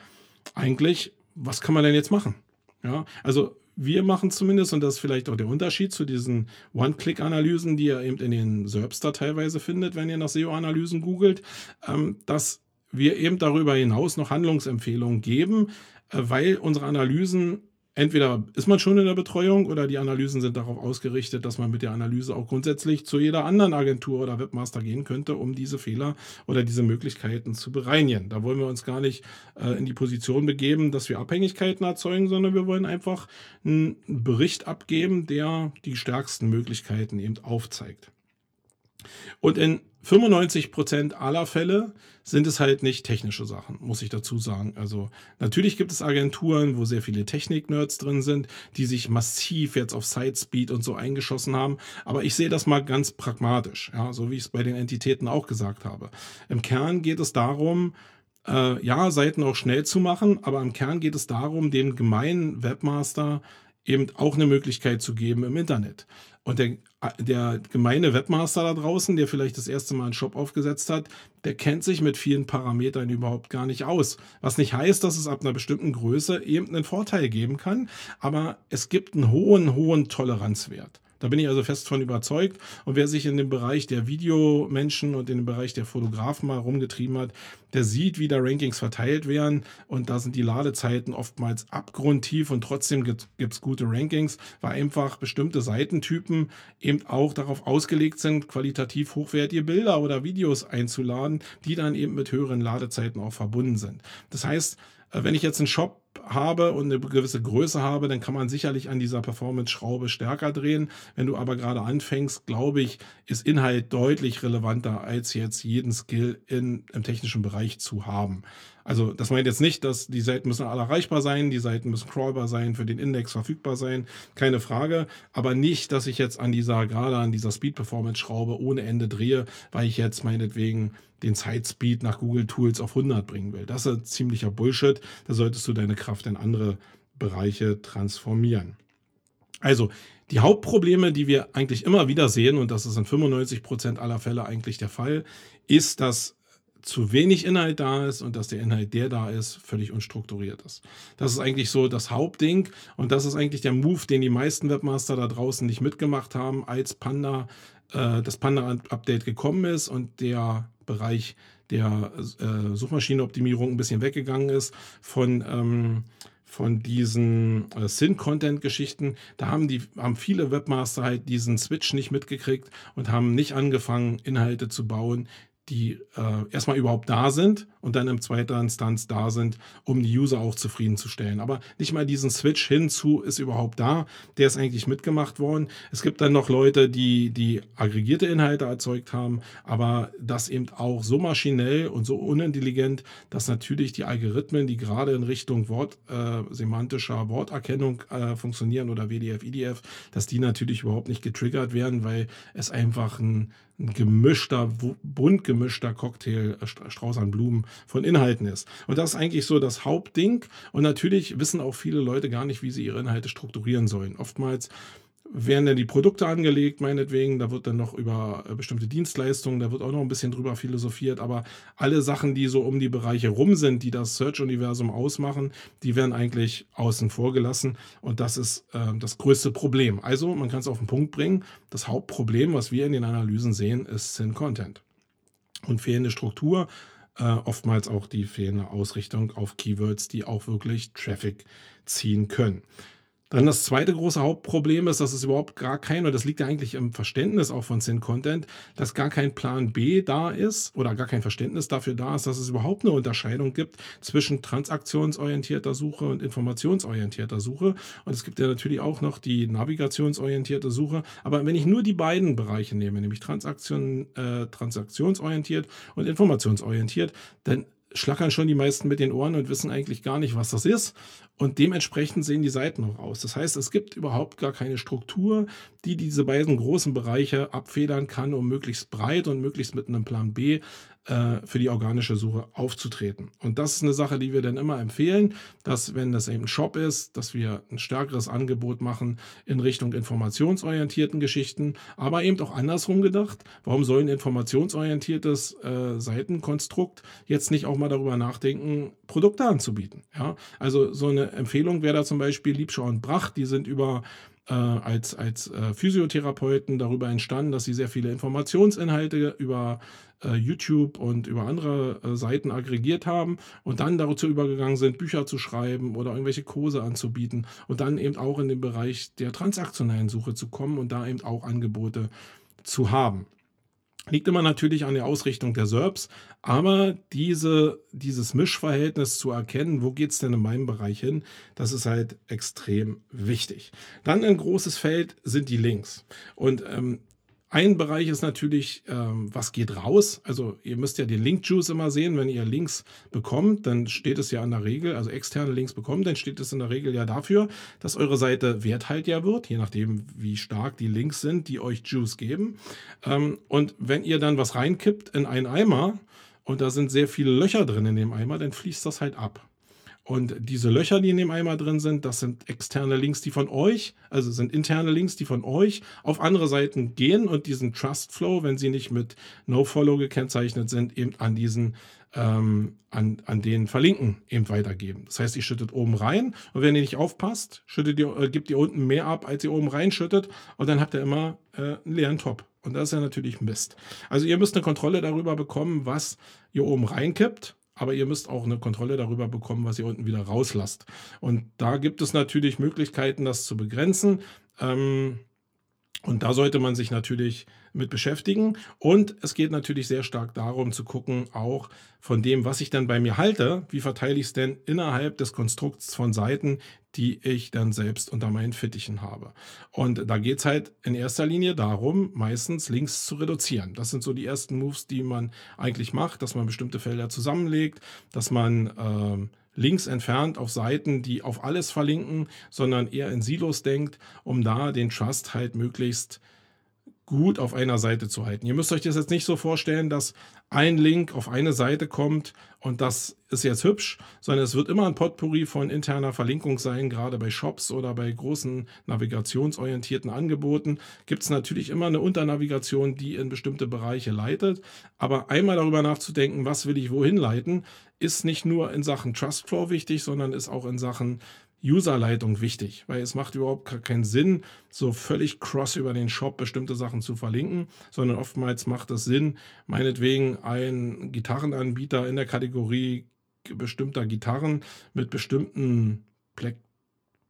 Speaker 3: eigentlich, was kann man denn jetzt machen? Ja, also wir machen zumindest, und das ist vielleicht auch der Unterschied zu diesen One-Click-Analysen, die ihr eben in den SERPs teilweise findet, wenn ihr nach SEO-Analysen googelt, ähm, dass wir eben darüber hinaus noch Handlungsempfehlungen geben, äh, weil unsere Analysen entweder ist man schon in der Betreuung oder die Analysen sind darauf ausgerichtet, dass man mit der Analyse auch grundsätzlich zu jeder anderen Agentur oder Webmaster gehen könnte, um diese Fehler oder diese Möglichkeiten zu bereinigen. Da wollen wir uns gar nicht äh, in die Position begeben, dass wir Abhängigkeiten erzeugen, sondern wir wollen einfach einen Bericht abgeben, der die stärksten Möglichkeiten eben aufzeigt. Und in 95 Prozent aller Fälle sind es halt nicht technische Sachen, muss ich dazu sagen. Also natürlich gibt es Agenturen, wo sehr viele Technik-Nerds drin sind, die sich massiv jetzt auf Sitespeed und so eingeschossen haben. Aber ich sehe das mal ganz pragmatisch, ja, so wie ich es bei den Entitäten auch gesagt habe. Im Kern geht es darum, äh, ja, Seiten auch schnell zu machen, aber im Kern geht es darum, dem gemeinen Webmaster eben auch eine Möglichkeit zu geben im Internet. Und der, der gemeine Webmaster da draußen, der vielleicht das erste Mal einen Shop aufgesetzt hat, der kennt sich mit vielen Parametern überhaupt gar nicht aus. Was nicht heißt, dass es ab einer bestimmten Größe eben einen Vorteil geben kann, aber es gibt einen hohen, hohen Toleranzwert. Da bin ich also fest von überzeugt. Und wer sich in dem Bereich der Videomenschen und in dem Bereich der Fotografen mal rumgetrieben hat, der sieht, wie da Rankings verteilt werden. Und da sind die Ladezeiten oftmals abgrundtief und trotzdem gibt es gute Rankings, weil einfach bestimmte Seitentypen eben auch darauf ausgelegt sind, qualitativ hochwertige Bilder oder Videos einzuladen, die dann eben mit höheren Ladezeiten auch verbunden sind. Das heißt, äh, wenn ich jetzt einen Shop habe und eine gewisse Größe habe, dann kann man sicherlich an dieser Performance-Schraube stärker drehen. Wenn du aber gerade anfängst, glaube ich, ist Inhalt deutlich relevanter, als jetzt jeden Skill in, im technischen Bereich zu haben. Also das meint jetzt nicht, dass die Seiten müssen alle erreichbar sein, die Seiten müssen crawlbar sein, für den Index verfügbar sein, keine Frage. Aber nicht, dass ich jetzt an dieser, gerade an dieser Speed-Performance-Schraube ohne Ende drehe, weil ich jetzt meinetwegen den Zeitspeed nach Google Tools auf 100 bringen will. Das ist ziemlicher Bullshit. Da solltest du deine Kraft in andere Bereiche transformieren. Also die Hauptprobleme, die wir eigentlich immer wieder sehen, und das ist in 95 Prozent aller Fälle eigentlich der Fall, ist, dass zu wenig Inhalt da ist und dass der Inhalt, der da ist, völlig unstrukturiert ist. Das ist eigentlich so das Hauptding und das ist eigentlich der Move, den die meisten Webmaster da draußen nicht mitgemacht haben, als Panda äh, das Panda-Update gekommen ist und der Bereich der äh, Suchmaschinenoptimierung ein bisschen weggegangen ist von ähm, von diesen äh, Sin-Content-Geschichten, da haben die, haben viele Webmaster halt diesen Switch nicht mitgekriegt und haben nicht angefangen, Inhalte zu bauen, die äh, erstmal überhaupt da sind und dann in zweiter Instanz da sind, um die User auch zufriedenzustellen. Aber nicht mal diesen Switch hinzu ist überhaupt da. Der ist eigentlich mitgemacht worden. Es gibt dann noch Leute, die die aggregierte Inhalte erzeugt haben, aber das eben auch so maschinell und so unintelligent, dass natürlich die Algorithmen, die gerade in Richtung Wort, äh, semantischer Worterkennung äh, funktionieren oder WDF, IDF, dass die natürlich überhaupt nicht getriggert werden, weil es einfach ein ein gemischter, bunt gemischter Cocktail, äh, Strauß an Blumen von Inhalten ist. Und das ist eigentlich so das Hauptding. Und natürlich wissen auch viele Leute gar nicht, wie sie ihre Inhalte strukturieren sollen. Oftmals werden dann die Produkte angelegt, meinetwegen. Da wird dann noch über äh, bestimmte Dienstleistungen, da wird auch noch ein bisschen drüber philosophiert. Aber alle Sachen, die so um die Bereiche rum sind, die das Search-Universum ausmachen, die werden eigentlich außen vor gelassen. Und das ist äh, das größte Problem. Also, man kann es auf den Punkt bringen. Das Hauptproblem, was wir in den Analysen sehen, ist Sin Content. Und fehlende Struktur, äh, oftmals auch die fehlende Ausrichtung auf Keywords, die auch wirklich Traffic ziehen können. Dann das zweite große Hauptproblem ist, dass es überhaupt gar kein, und das liegt ja eigentlich im Verständnis auch von Sin Content, dass gar kein Plan B da ist oder gar kein Verständnis dafür da ist, dass es überhaupt eine Unterscheidung gibt zwischen transaktionsorientierter Suche und informationsorientierter Suche. Und es gibt ja natürlich auch noch die navigationsorientierte Suche. Aber wenn ich nur die beiden Bereiche nehme, nämlich Transaktion, äh, transaktionsorientiert und informationsorientiert, dann schlackern schon die meisten mit den Ohren und wissen eigentlich gar nicht, was das ist. Und dementsprechend sehen die Seiten auch aus. Das heißt, es gibt überhaupt gar keine Struktur, die diese beiden großen Bereiche abfedern kann, um möglichst breit und möglichst mit einem Plan B äh, für die organische Suche aufzutreten. Und das ist eine Sache, die wir dann immer empfehlen, dass wenn das eben ein Shop ist, dass wir ein stärkeres Angebot machen in Richtung informationsorientierten Geschichten, aber eben auch andersrum gedacht. Warum soll ein informationsorientiertes äh, Seitenkonstrukt jetzt nicht auch mal darüber nachdenken, Produkte anzubieten? Ja, also so eine Empfehlung wäre da zum Beispiel Liebschau und Brach, die sind über äh, als, als äh, Physiotherapeuten darüber entstanden, dass sie sehr viele Informationsinhalte über äh, YouTube und über andere äh, Seiten aggregiert haben und dann dazu übergegangen sind, Bücher zu schreiben oder irgendwelche Kurse anzubieten und dann eben auch in den Bereich der transaktionellen Suche zu kommen und da eben auch Angebote zu haben. Liegt immer natürlich an der Ausrichtung der SERPs, aber diese, dieses Mischverhältnis zu erkennen, wo geht es denn in meinem Bereich hin, das ist halt extrem wichtig. Dann ein großes Feld sind die Links. Und ähm, ein Bereich ist natürlich, ähm, was geht raus. Also ihr müsst ja den Link-Juice immer sehen. Wenn ihr Links bekommt, dann steht es ja in der Regel, also externe Links bekommt, dann steht es in der Regel ja dafür, dass eure Seite werthaltiger wird, je nachdem, wie stark die Links sind, die euch Juice geben. Ähm, und wenn ihr dann was reinkippt in einen Eimer und da sind sehr viele Löcher drin in dem Eimer, dann fließt das halt ab. Und diese Löcher, die in dem Eimer drin sind, das sind externe Links, die von euch, also sind interne Links, die von euch auf andere Seiten gehen und diesen Trust Flow, wenn sie nicht mit No-Follow gekennzeichnet sind, eben an diesen, ähm, an, an den Verlinken eben weitergeben. Das heißt, ihr schüttet oben rein und wenn ihr nicht aufpasst, schüttet ihr, äh, gibt ihr unten mehr ab, als ihr oben reinschüttet und dann habt ihr immer äh, einen leeren Top. Und das ist ja natürlich Mist. Also ihr müsst eine Kontrolle darüber bekommen, was ihr oben reinkippt aber ihr müsst auch eine Kontrolle darüber bekommen, was ihr unten wieder rauslasst. Und da gibt es natürlich Möglichkeiten, das zu begrenzen. Ähm, und da sollte man sich natürlich mit beschäftigen. Und es geht natürlich sehr stark darum zu gucken, auch von dem, was ich dann bei mir halte, wie verteile ich es denn innerhalb des Konstrukts von Seiten, die ich dann selbst unter meinen Fittichen habe. Und da geht es halt in erster Linie darum, meistens Links zu reduzieren. Das sind so die ersten Moves, die man eigentlich macht, dass man bestimmte Felder zusammenlegt, dass man äh, Links entfernt auf Seiten, die auf alles verlinken, sondern eher in Silos denkt, um da den Trust halt möglichst gut auf einer Seite zu halten. Ihr müsst euch das jetzt nicht so vorstellen, dass ein Link auf eine Seite kommt und das ist jetzt hübsch, sondern es wird immer ein Potpourri von interner Verlinkung sein, gerade bei Shops oder bei großen navigationsorientierten Angeboten gibt es natürlich immer eine Unternavigation, die in bestimmte Bereiche leitet. Aber einmal darüber nachzudenken, was will ich wohin leiten, ist nicht nur in Sachen Trustflow wichtig, sondern ist auch in Sachen Userleitung wichtig, weil es macht überhaupt keinen Sinn, so völlig cross über den Shop bestimmte Sachen zu verlinken, sondern oftmals macht es Sinn, meinetwegen einen Gitarrenanbieter in der Kategorie bestimmter Gitarren mit bestimmten Plek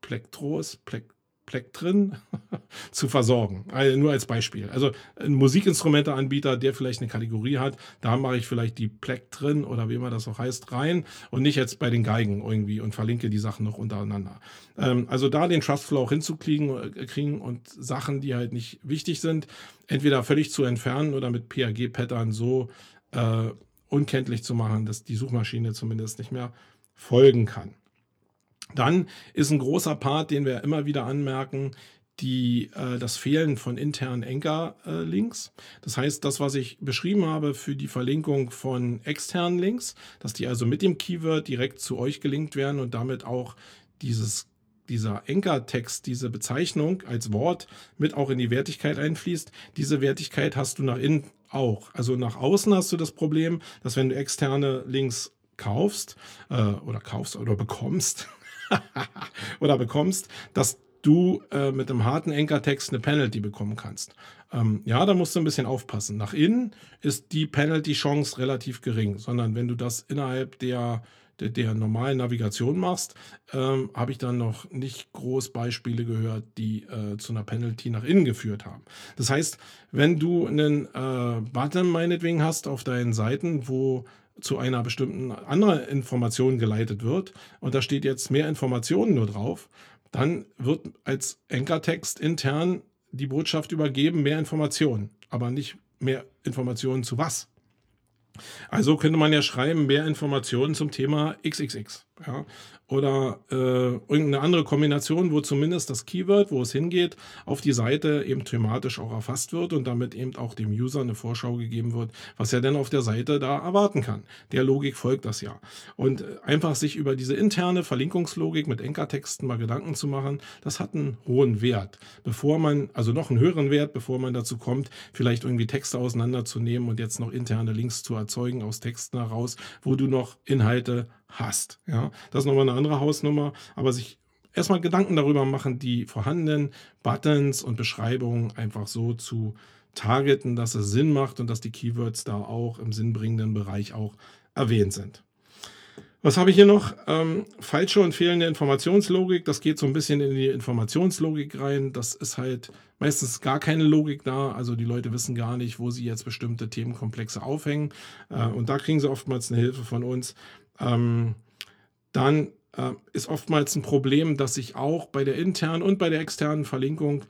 Speaker 3: Plektros, Plek Plektren zu versorgen. Also nur als Beispiel. Also ein Musikinstrumenteanbieter, der vielleicht eine Kategorie hat, da mache ich vielleicht die Plektren oder wie immer das auch heißt, rein und nicht jetzt bei den Geigen irgendwie und verlinke die Sachen noch untereinander. Ähm, also da den Trustflow auch hinzukriegen äh, kriegen und Sachen, die halt nicht wichtig sind, entweder völlig zu entfernen oder mit PAG-Pattern so äh, unkenntlich zu machen, dass die Suchmaschine zumindest nicht mehr folgen kann. Dann ist ein großer Part, den wir immer wieder anmerken, die, äh, das Fehlen von internen Anchor-Links. das heißt, das, was ich beschrieben habe für die Verlinkung von externen Links, dass die also mit dem Keyword direkt zu euch gelinkt werden und damit auch dieses dieser Anchor-Text, diese Bezeichnung als Wort mit auch in die Wertigkeit einfließt, diese Wertigkeit hast du nach innen auch. Also nach außen hast du das Problem, dass wenn du externe Links kaufst äh, oder kaufst oder bekommst, oder bekommst, dass du äh, mit einem harten Anchor-Text eine Penalty bekommen kannst. Ähm, ja, da musst du ein bisschen aufpassen. Nach innen ist die Penalty-Chance relativ gering, sondern wenn du das innerhalb der, der, der normalen Navigation machst, ähm, habe ich dann noch nicht groß Beispiele gehört, die äh, zu einer Penalty nach innen geführt haben. Das heißt, wenn du einen äh, Button meinetwegen hast auf deinen Seiten, wo zu einer bestimmten anderen Information geleitet wird und da steht jetzt mehr Informationen nur drauf, dann wird als Anchor-Text intern die Botschaft übergeben, mehr Informationen, aber nicht mehr Informationen zu was. Also könnte man ja schreiben, mehr Informationen zum Thema XXX. Ja? oder äh, irgendeine andere Kombination, wo zumindest das Keyword, wo es hingeht, auf die Seite eben thematisch auch erfasst wird und damit eben auch dem User eine Vorschau gegeben wird, was er denn auf der Seite da erwarten kann. Der Logik folgt das ja. Und äh, einfach sich über diese interne Verlinkungslogik mit Enkertexten mal Gedanken zu machen, das hat einen hohen Wert. Bevor man, also noch einen höheren Wert, bevor man dazu kommt, vielleicht irgendwie Texte auseinanderzunehmen und jetzt noch interne Links zu erzeugen aus Texten heraus, wo du noch Inhalte hast. Ja, das ist nochmal eine andere Hausnummer, aber sich erstmal Gedanken darüber machen, die vorhandenen Buttons und Beschreibungen einfach so zu targeten, dass es Sinn macht und dass die Keywords da auch im sinnbringenden Bereich auch erwähnt sind. Was habe ich hier noch? Ähm, falsche und fehlende Informationslogik. Das geht so ein bisschen in die Informationslogik rein. Das ist halt meistens gar keine Logik da. Also die Leute wissen gar nicht, wo sie jetzt bestimmte Themenkomplexe aufhängen. Äh, und da kriegen sie oftmals eine Hilfe von uns. Ähm, dann äh, ist oftmals ein Problem, dass ich auch bei der internen und bei der externen Verlinkung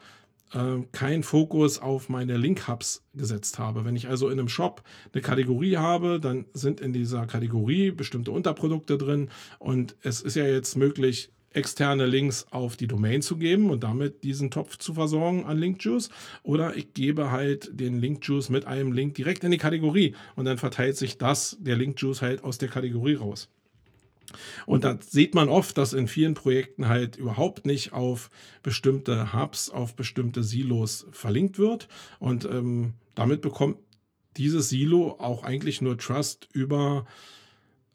Speaker 3: äh, keinen Fokus auf meine Link-Hubs gesetzt habe. Wenn ich also in einem Shop eine Kategorie habe, dann sind in dieser Kategorie bestimmte Unterprodukte drin und es ist ja jetzt möglich, externe Links auf die Domain zu geben und damit diesen Topf zu versorgen an Linkjuice. Oder ich gebe halt den Linkjuice mit einem Link direkt in die Kategorie und dann verteilt sich das, der Linkjuice halt aus der Kategorie raus. Und da sieht man oft, dass in vielen Projekten halt überhaupt nicht auf bestimmte Hubs, auf bestimmte Silos verlinkt wird. Und ähm, damit bekommt dieses Silo auch eigentlich nur Trust über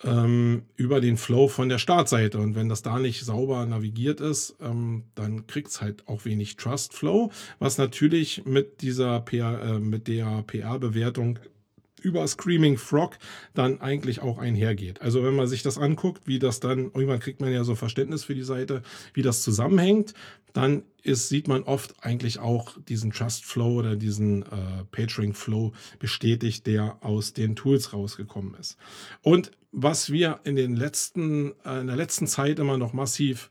Speaker 3: ähm, über den Flow von der Startseite. Und wenn das da nicht sauber navigiert ist, ähm, dann kriegt es halt auch wenig Trust Flow, was natürlich mit dieser PR, äh, mit der PR-Bewertung über Screaming Frog dann eigentlich auch einhergeht. Also wenn man sich das anguckt, wie das dann, irgendwann kriegt man ja so Verständnis für die Seite, wie das zusammenhängt, dann ist, sieht man oft eigentlich auch diesen Trust Flow oder diesen äh, PageRank Flow bestätigt, der aus den Tools rausgekommen ist. Und was wir in den letzten, äh, in der letzten Zeit immer noch massiv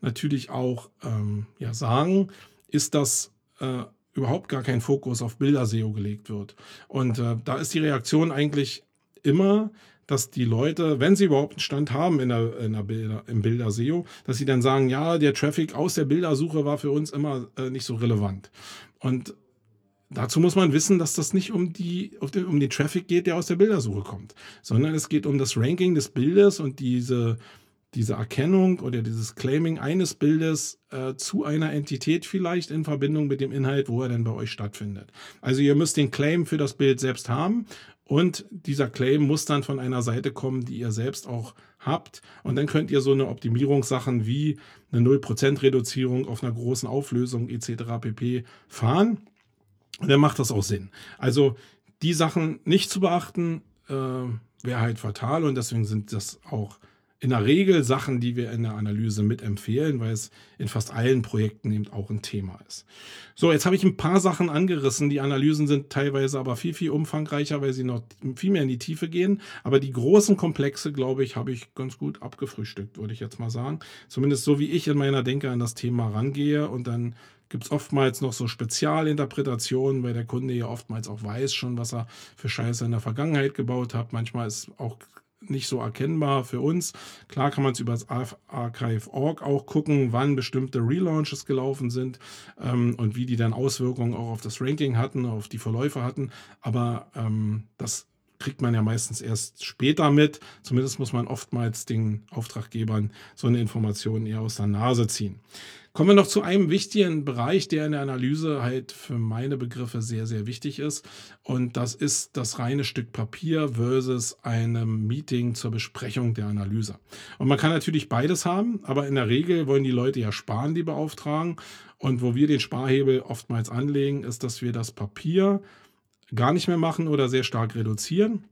Speaker 3: natürlich auch ähm, ja, sagen, ist, dass äh, überhaupt gar kein Fokus auf Bilder-SEO gelegt wird. Und äh, da ist die Reaktion eigentlich immer, dass die Leute, wenn sie überhaupt einen Stand haben in der, in der Bilder, im Bilder-SEO, dass sie dann sagen, ja, der Traffic aus der Bildersuche war für uns immer äh, nicht so relevant. Und dazu muss man wissen, dass das nicht um, die, um den Traffic geht, der aus der Bildersuche kommt, sondern es geht um das Ranking des Bildes und diese, diese Erkennung oder dieses Claiming eines Bildes äh, zu einer Entität vielleicht in Verbindung mit dem Inhalt, wo er denn bei euch stattfindet. Also ihr müsst den Claim für das Bild selbst haben und dieser Claim muss dann von einer Seite kommen, die ihr selbst auch habt. Und dann könnt ihr so eine Optimierungssachen wie eine 0% Reduzierung auf einer großen Auflösung etc. pp. fahren. Und dann macht das auch Sinn. Also die Sachen nicht zu beachten, äh, wäre halt fatal und deswegen sind das auch in der Regel Sachen, die wir in der Analyse mitempfehlen, weil es in fast allen Projekten eben auch ein Thema ist. So, jetzt habe ich ein paar Sachen angerissen. Die Analysen sind teilweise aber viel, viel umfangreicher, weil sie noch viel mehr in die Tiefe gehen. Aber die großen Komplexe, glaube ich, habe ich ganz gut abgefrühstückt, würde ich jetzt mal sagen. Zumindest so, wie ich in meiner Denke an das Thema rangehe. Und dann gibt es oftmals noch so Spezialinterpretationen, weil der Kunde ja oftmals auch weiß schon, was er für Scheiße in der Vergangenheit gebaut hat. Manchmal ist auch nicht so erkennbar für uns. Klar kann man es über das Archive.org auch gucken, wann bestimmte Relaunches gelaufen sind ähm, und wie die dann Auswirkungen auch auf das Ranking hatten, auf die Verläufe hatten. Aber ähm, das kriegt man ja meistens erst später mit. Zumindest muss man oftmals den Auftraggebern so eine Information eher aus der Nase ziehen. Kommen wir noch zu einem wichtigen Bereich, der in der Analyse halt für meine Begriffe sehr, sehr wichtig ist. Und das ist das reine Stück Papier versus einem Meeting zur Besprechung der Analyse. Und man kann natürlich beides haben, aber in der Regel wollen die Leute ja sparen, die beauftragen. Und wo wir den Sparhebel oftmals anlegen, ist, dass wir das Papier gar nicht mehr machen oder sehr stark reduzieren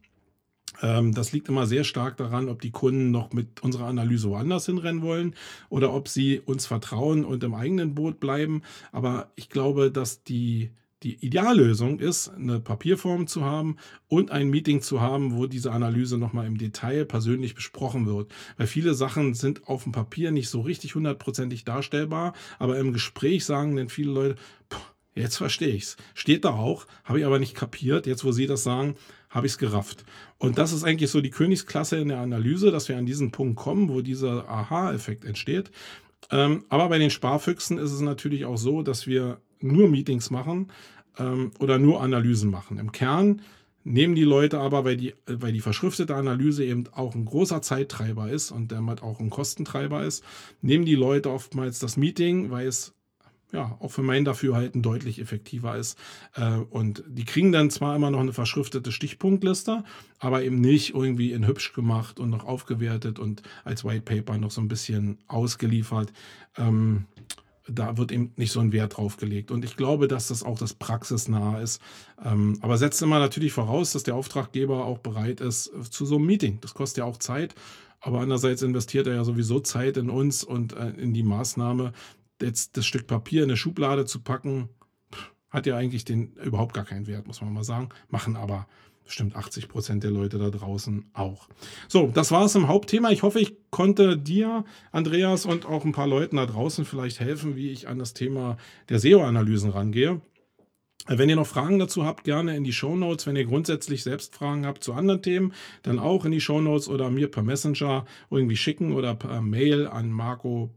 Speaker 3: ähm, das liegt immer sehr stark daran, ob die Kunden noch mit unserer Analyse woanders hinrennen wollen oder ob sie uns vertrauen und im eigenen Boot bleiben. Aber ich glaube, dass die, die Ideallösung ist, eine Papierform zu haben und ein Meeting zu haben, wo diese Analyse nochmal im Detail persönlich besprochen wird. Weil viele Sachen sind auf dem Papier nicht so richtig hundertprozentig darstellbar, aber im Gespräch sagen dann viele Leute, jetzt verstehe ich es. Steht da auch, habe ich aber nicht kapiert. Jetzt, wo Sie das sagen, habe ich es gerafft. Und das ist eigentlich so die Königsklasse in der Analyse, dass wir an diesen Punkt kommen, wo dieser Aha-Effekt entsteht. Ähm, aber bei den Sparfüchsen ist es natürlich auch so, dass wir nur Meetings machen ähm, oder nur Analysen machen. Im Kern nehmen die Leute aber, weil die, weil die verschriftete Analyse eben auch ein großer Zeittreiber ist und damit auch ein Kostentreiber ist, nehmen die Leute oftmals das Meeting, weil es ja, auch für mein Dafürhalten deutlich effektiver ist. Äh, und die kriegen dann zwar immer noch eine verschriftete Stichpunktliste, aber eben nicht irgendwie in hübsch gemacht und noch aufgewertet und als White Paper noch so ein bisschen ausgeliefert. Ähm, da wird eben nicht so ein Wert drauf gelegt. Und ich glaube, dass das auch das praxisnah ist. Ähm, aber setzt immer natürlich voraus, dass der Auftraggeber auch bereit ist zu so einem Meeting. Das kostet ja auch Zeit. Aber andererseits investiert er ja sowieso Zeit in uns und äh, in die Maßnahme, jetzt das Stück Papier in eine Schublade zu packen, hat ja eigentlich den überhaupt gar keinen Wert, muss man mal sagen. Machen aber bestimmt 80 Prozent der Leute da draußen auch. So, das war es im Hauptthema. Ich hoffe, ich konnte dir, Andreas, und auch ein paar Leuten da draußen vielleicht helfen, wie ich an das Thema der SEO-Analysen rangehe. Wenn ihr noch Fragen dazu habt, gerne in die Show Notes. Wenn ihr grundsätzlich selbst Fragen habt zu anderen Themen, dann auch in die Show Notes oder mir per Messenger irgendwie schicken oder per Mail an marco.young.de.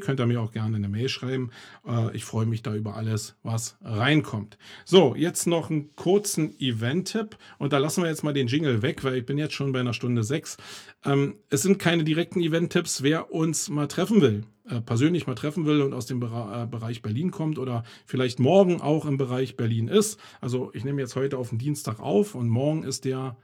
Speaker 3: Könnt ihr mir auch gerne eine Mail schreiben. Äh, ich freue mich da über alles, was reinkommt. So, jetzt noch einen kurzen Event-Tipp und da lassen wir jetzt mal den Jingle weg, weil ich bin jetzt schon bei einer Stunde sechs. Ähm, es sind keine direkten Event-Tipps. Wer uns mal treffen will, äh, persönlich mal treffen will und aus dem äh, Bereich Berlin kommt oder vielleicht morgen auch im Bereich Berlin ist. Also ich nehme jetzt heute auf den Dienstag auf und morgen ist der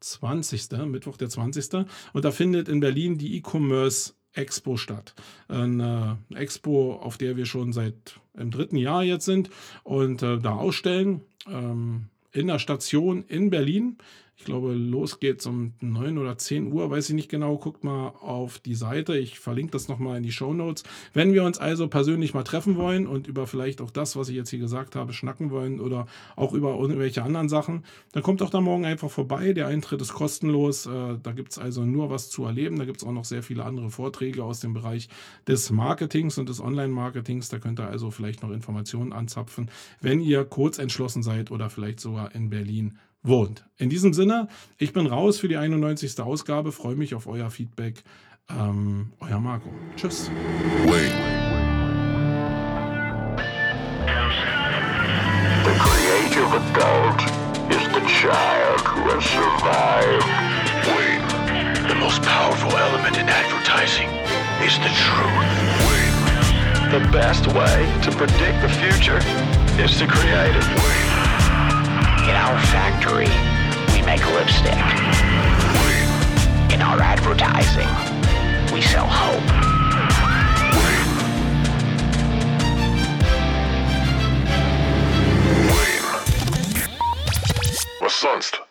Speaker 3: 20. Mittwoch der 20. Und da findet in Berlin die E-Commerce Expo statt. Eine Expo, auf der wir schon seit im dritten Jahr jetzt sind und äh, da ausstellen. Ähm, in der Station in Berlin. Ich glaube, los geht's um 9 oder 10 Uhr, weiß ich nicht genau. Guckt mal auf die Seite. Ich verlinke das nochmal in die Show Notes. Wenn wir uns also persönlich mal treffen wollen und über vielleicht auch das, was ich jetzt hier gesagt habe, schnacken wollen oder auch über irgendwelche anderen Sachen, dann kommt auch da morgen einfach vorbei. Der Eintritt ist kostenlos. Äh, da gibt es also nur was zu erleben. Da gibt es auch noch sehr viele andere Vorträge aus dem Bereich des Marketings und des Online-Marketings. Da könnt ihr also vielleicht noch Informationen anzapfen, wenn ihr kurz entschlossen seid oder vielleicht sogar in Berlin wohnt. In diesem Sinne, ich bin raus für die 91. Ausgabe, freue mich auf euer Feedback. Ähm, euer Marco. Tschüss. Wait.
Speaker 1: The creative adult is the child who has survived. Wait. The most powerful element in advertising is the truth. Wait. The best way to predict the future is to create it. Wait.
Speaker 2: In our factory, we make lipstick. In our advertising, we sell hope.
Speaker 1: sonst?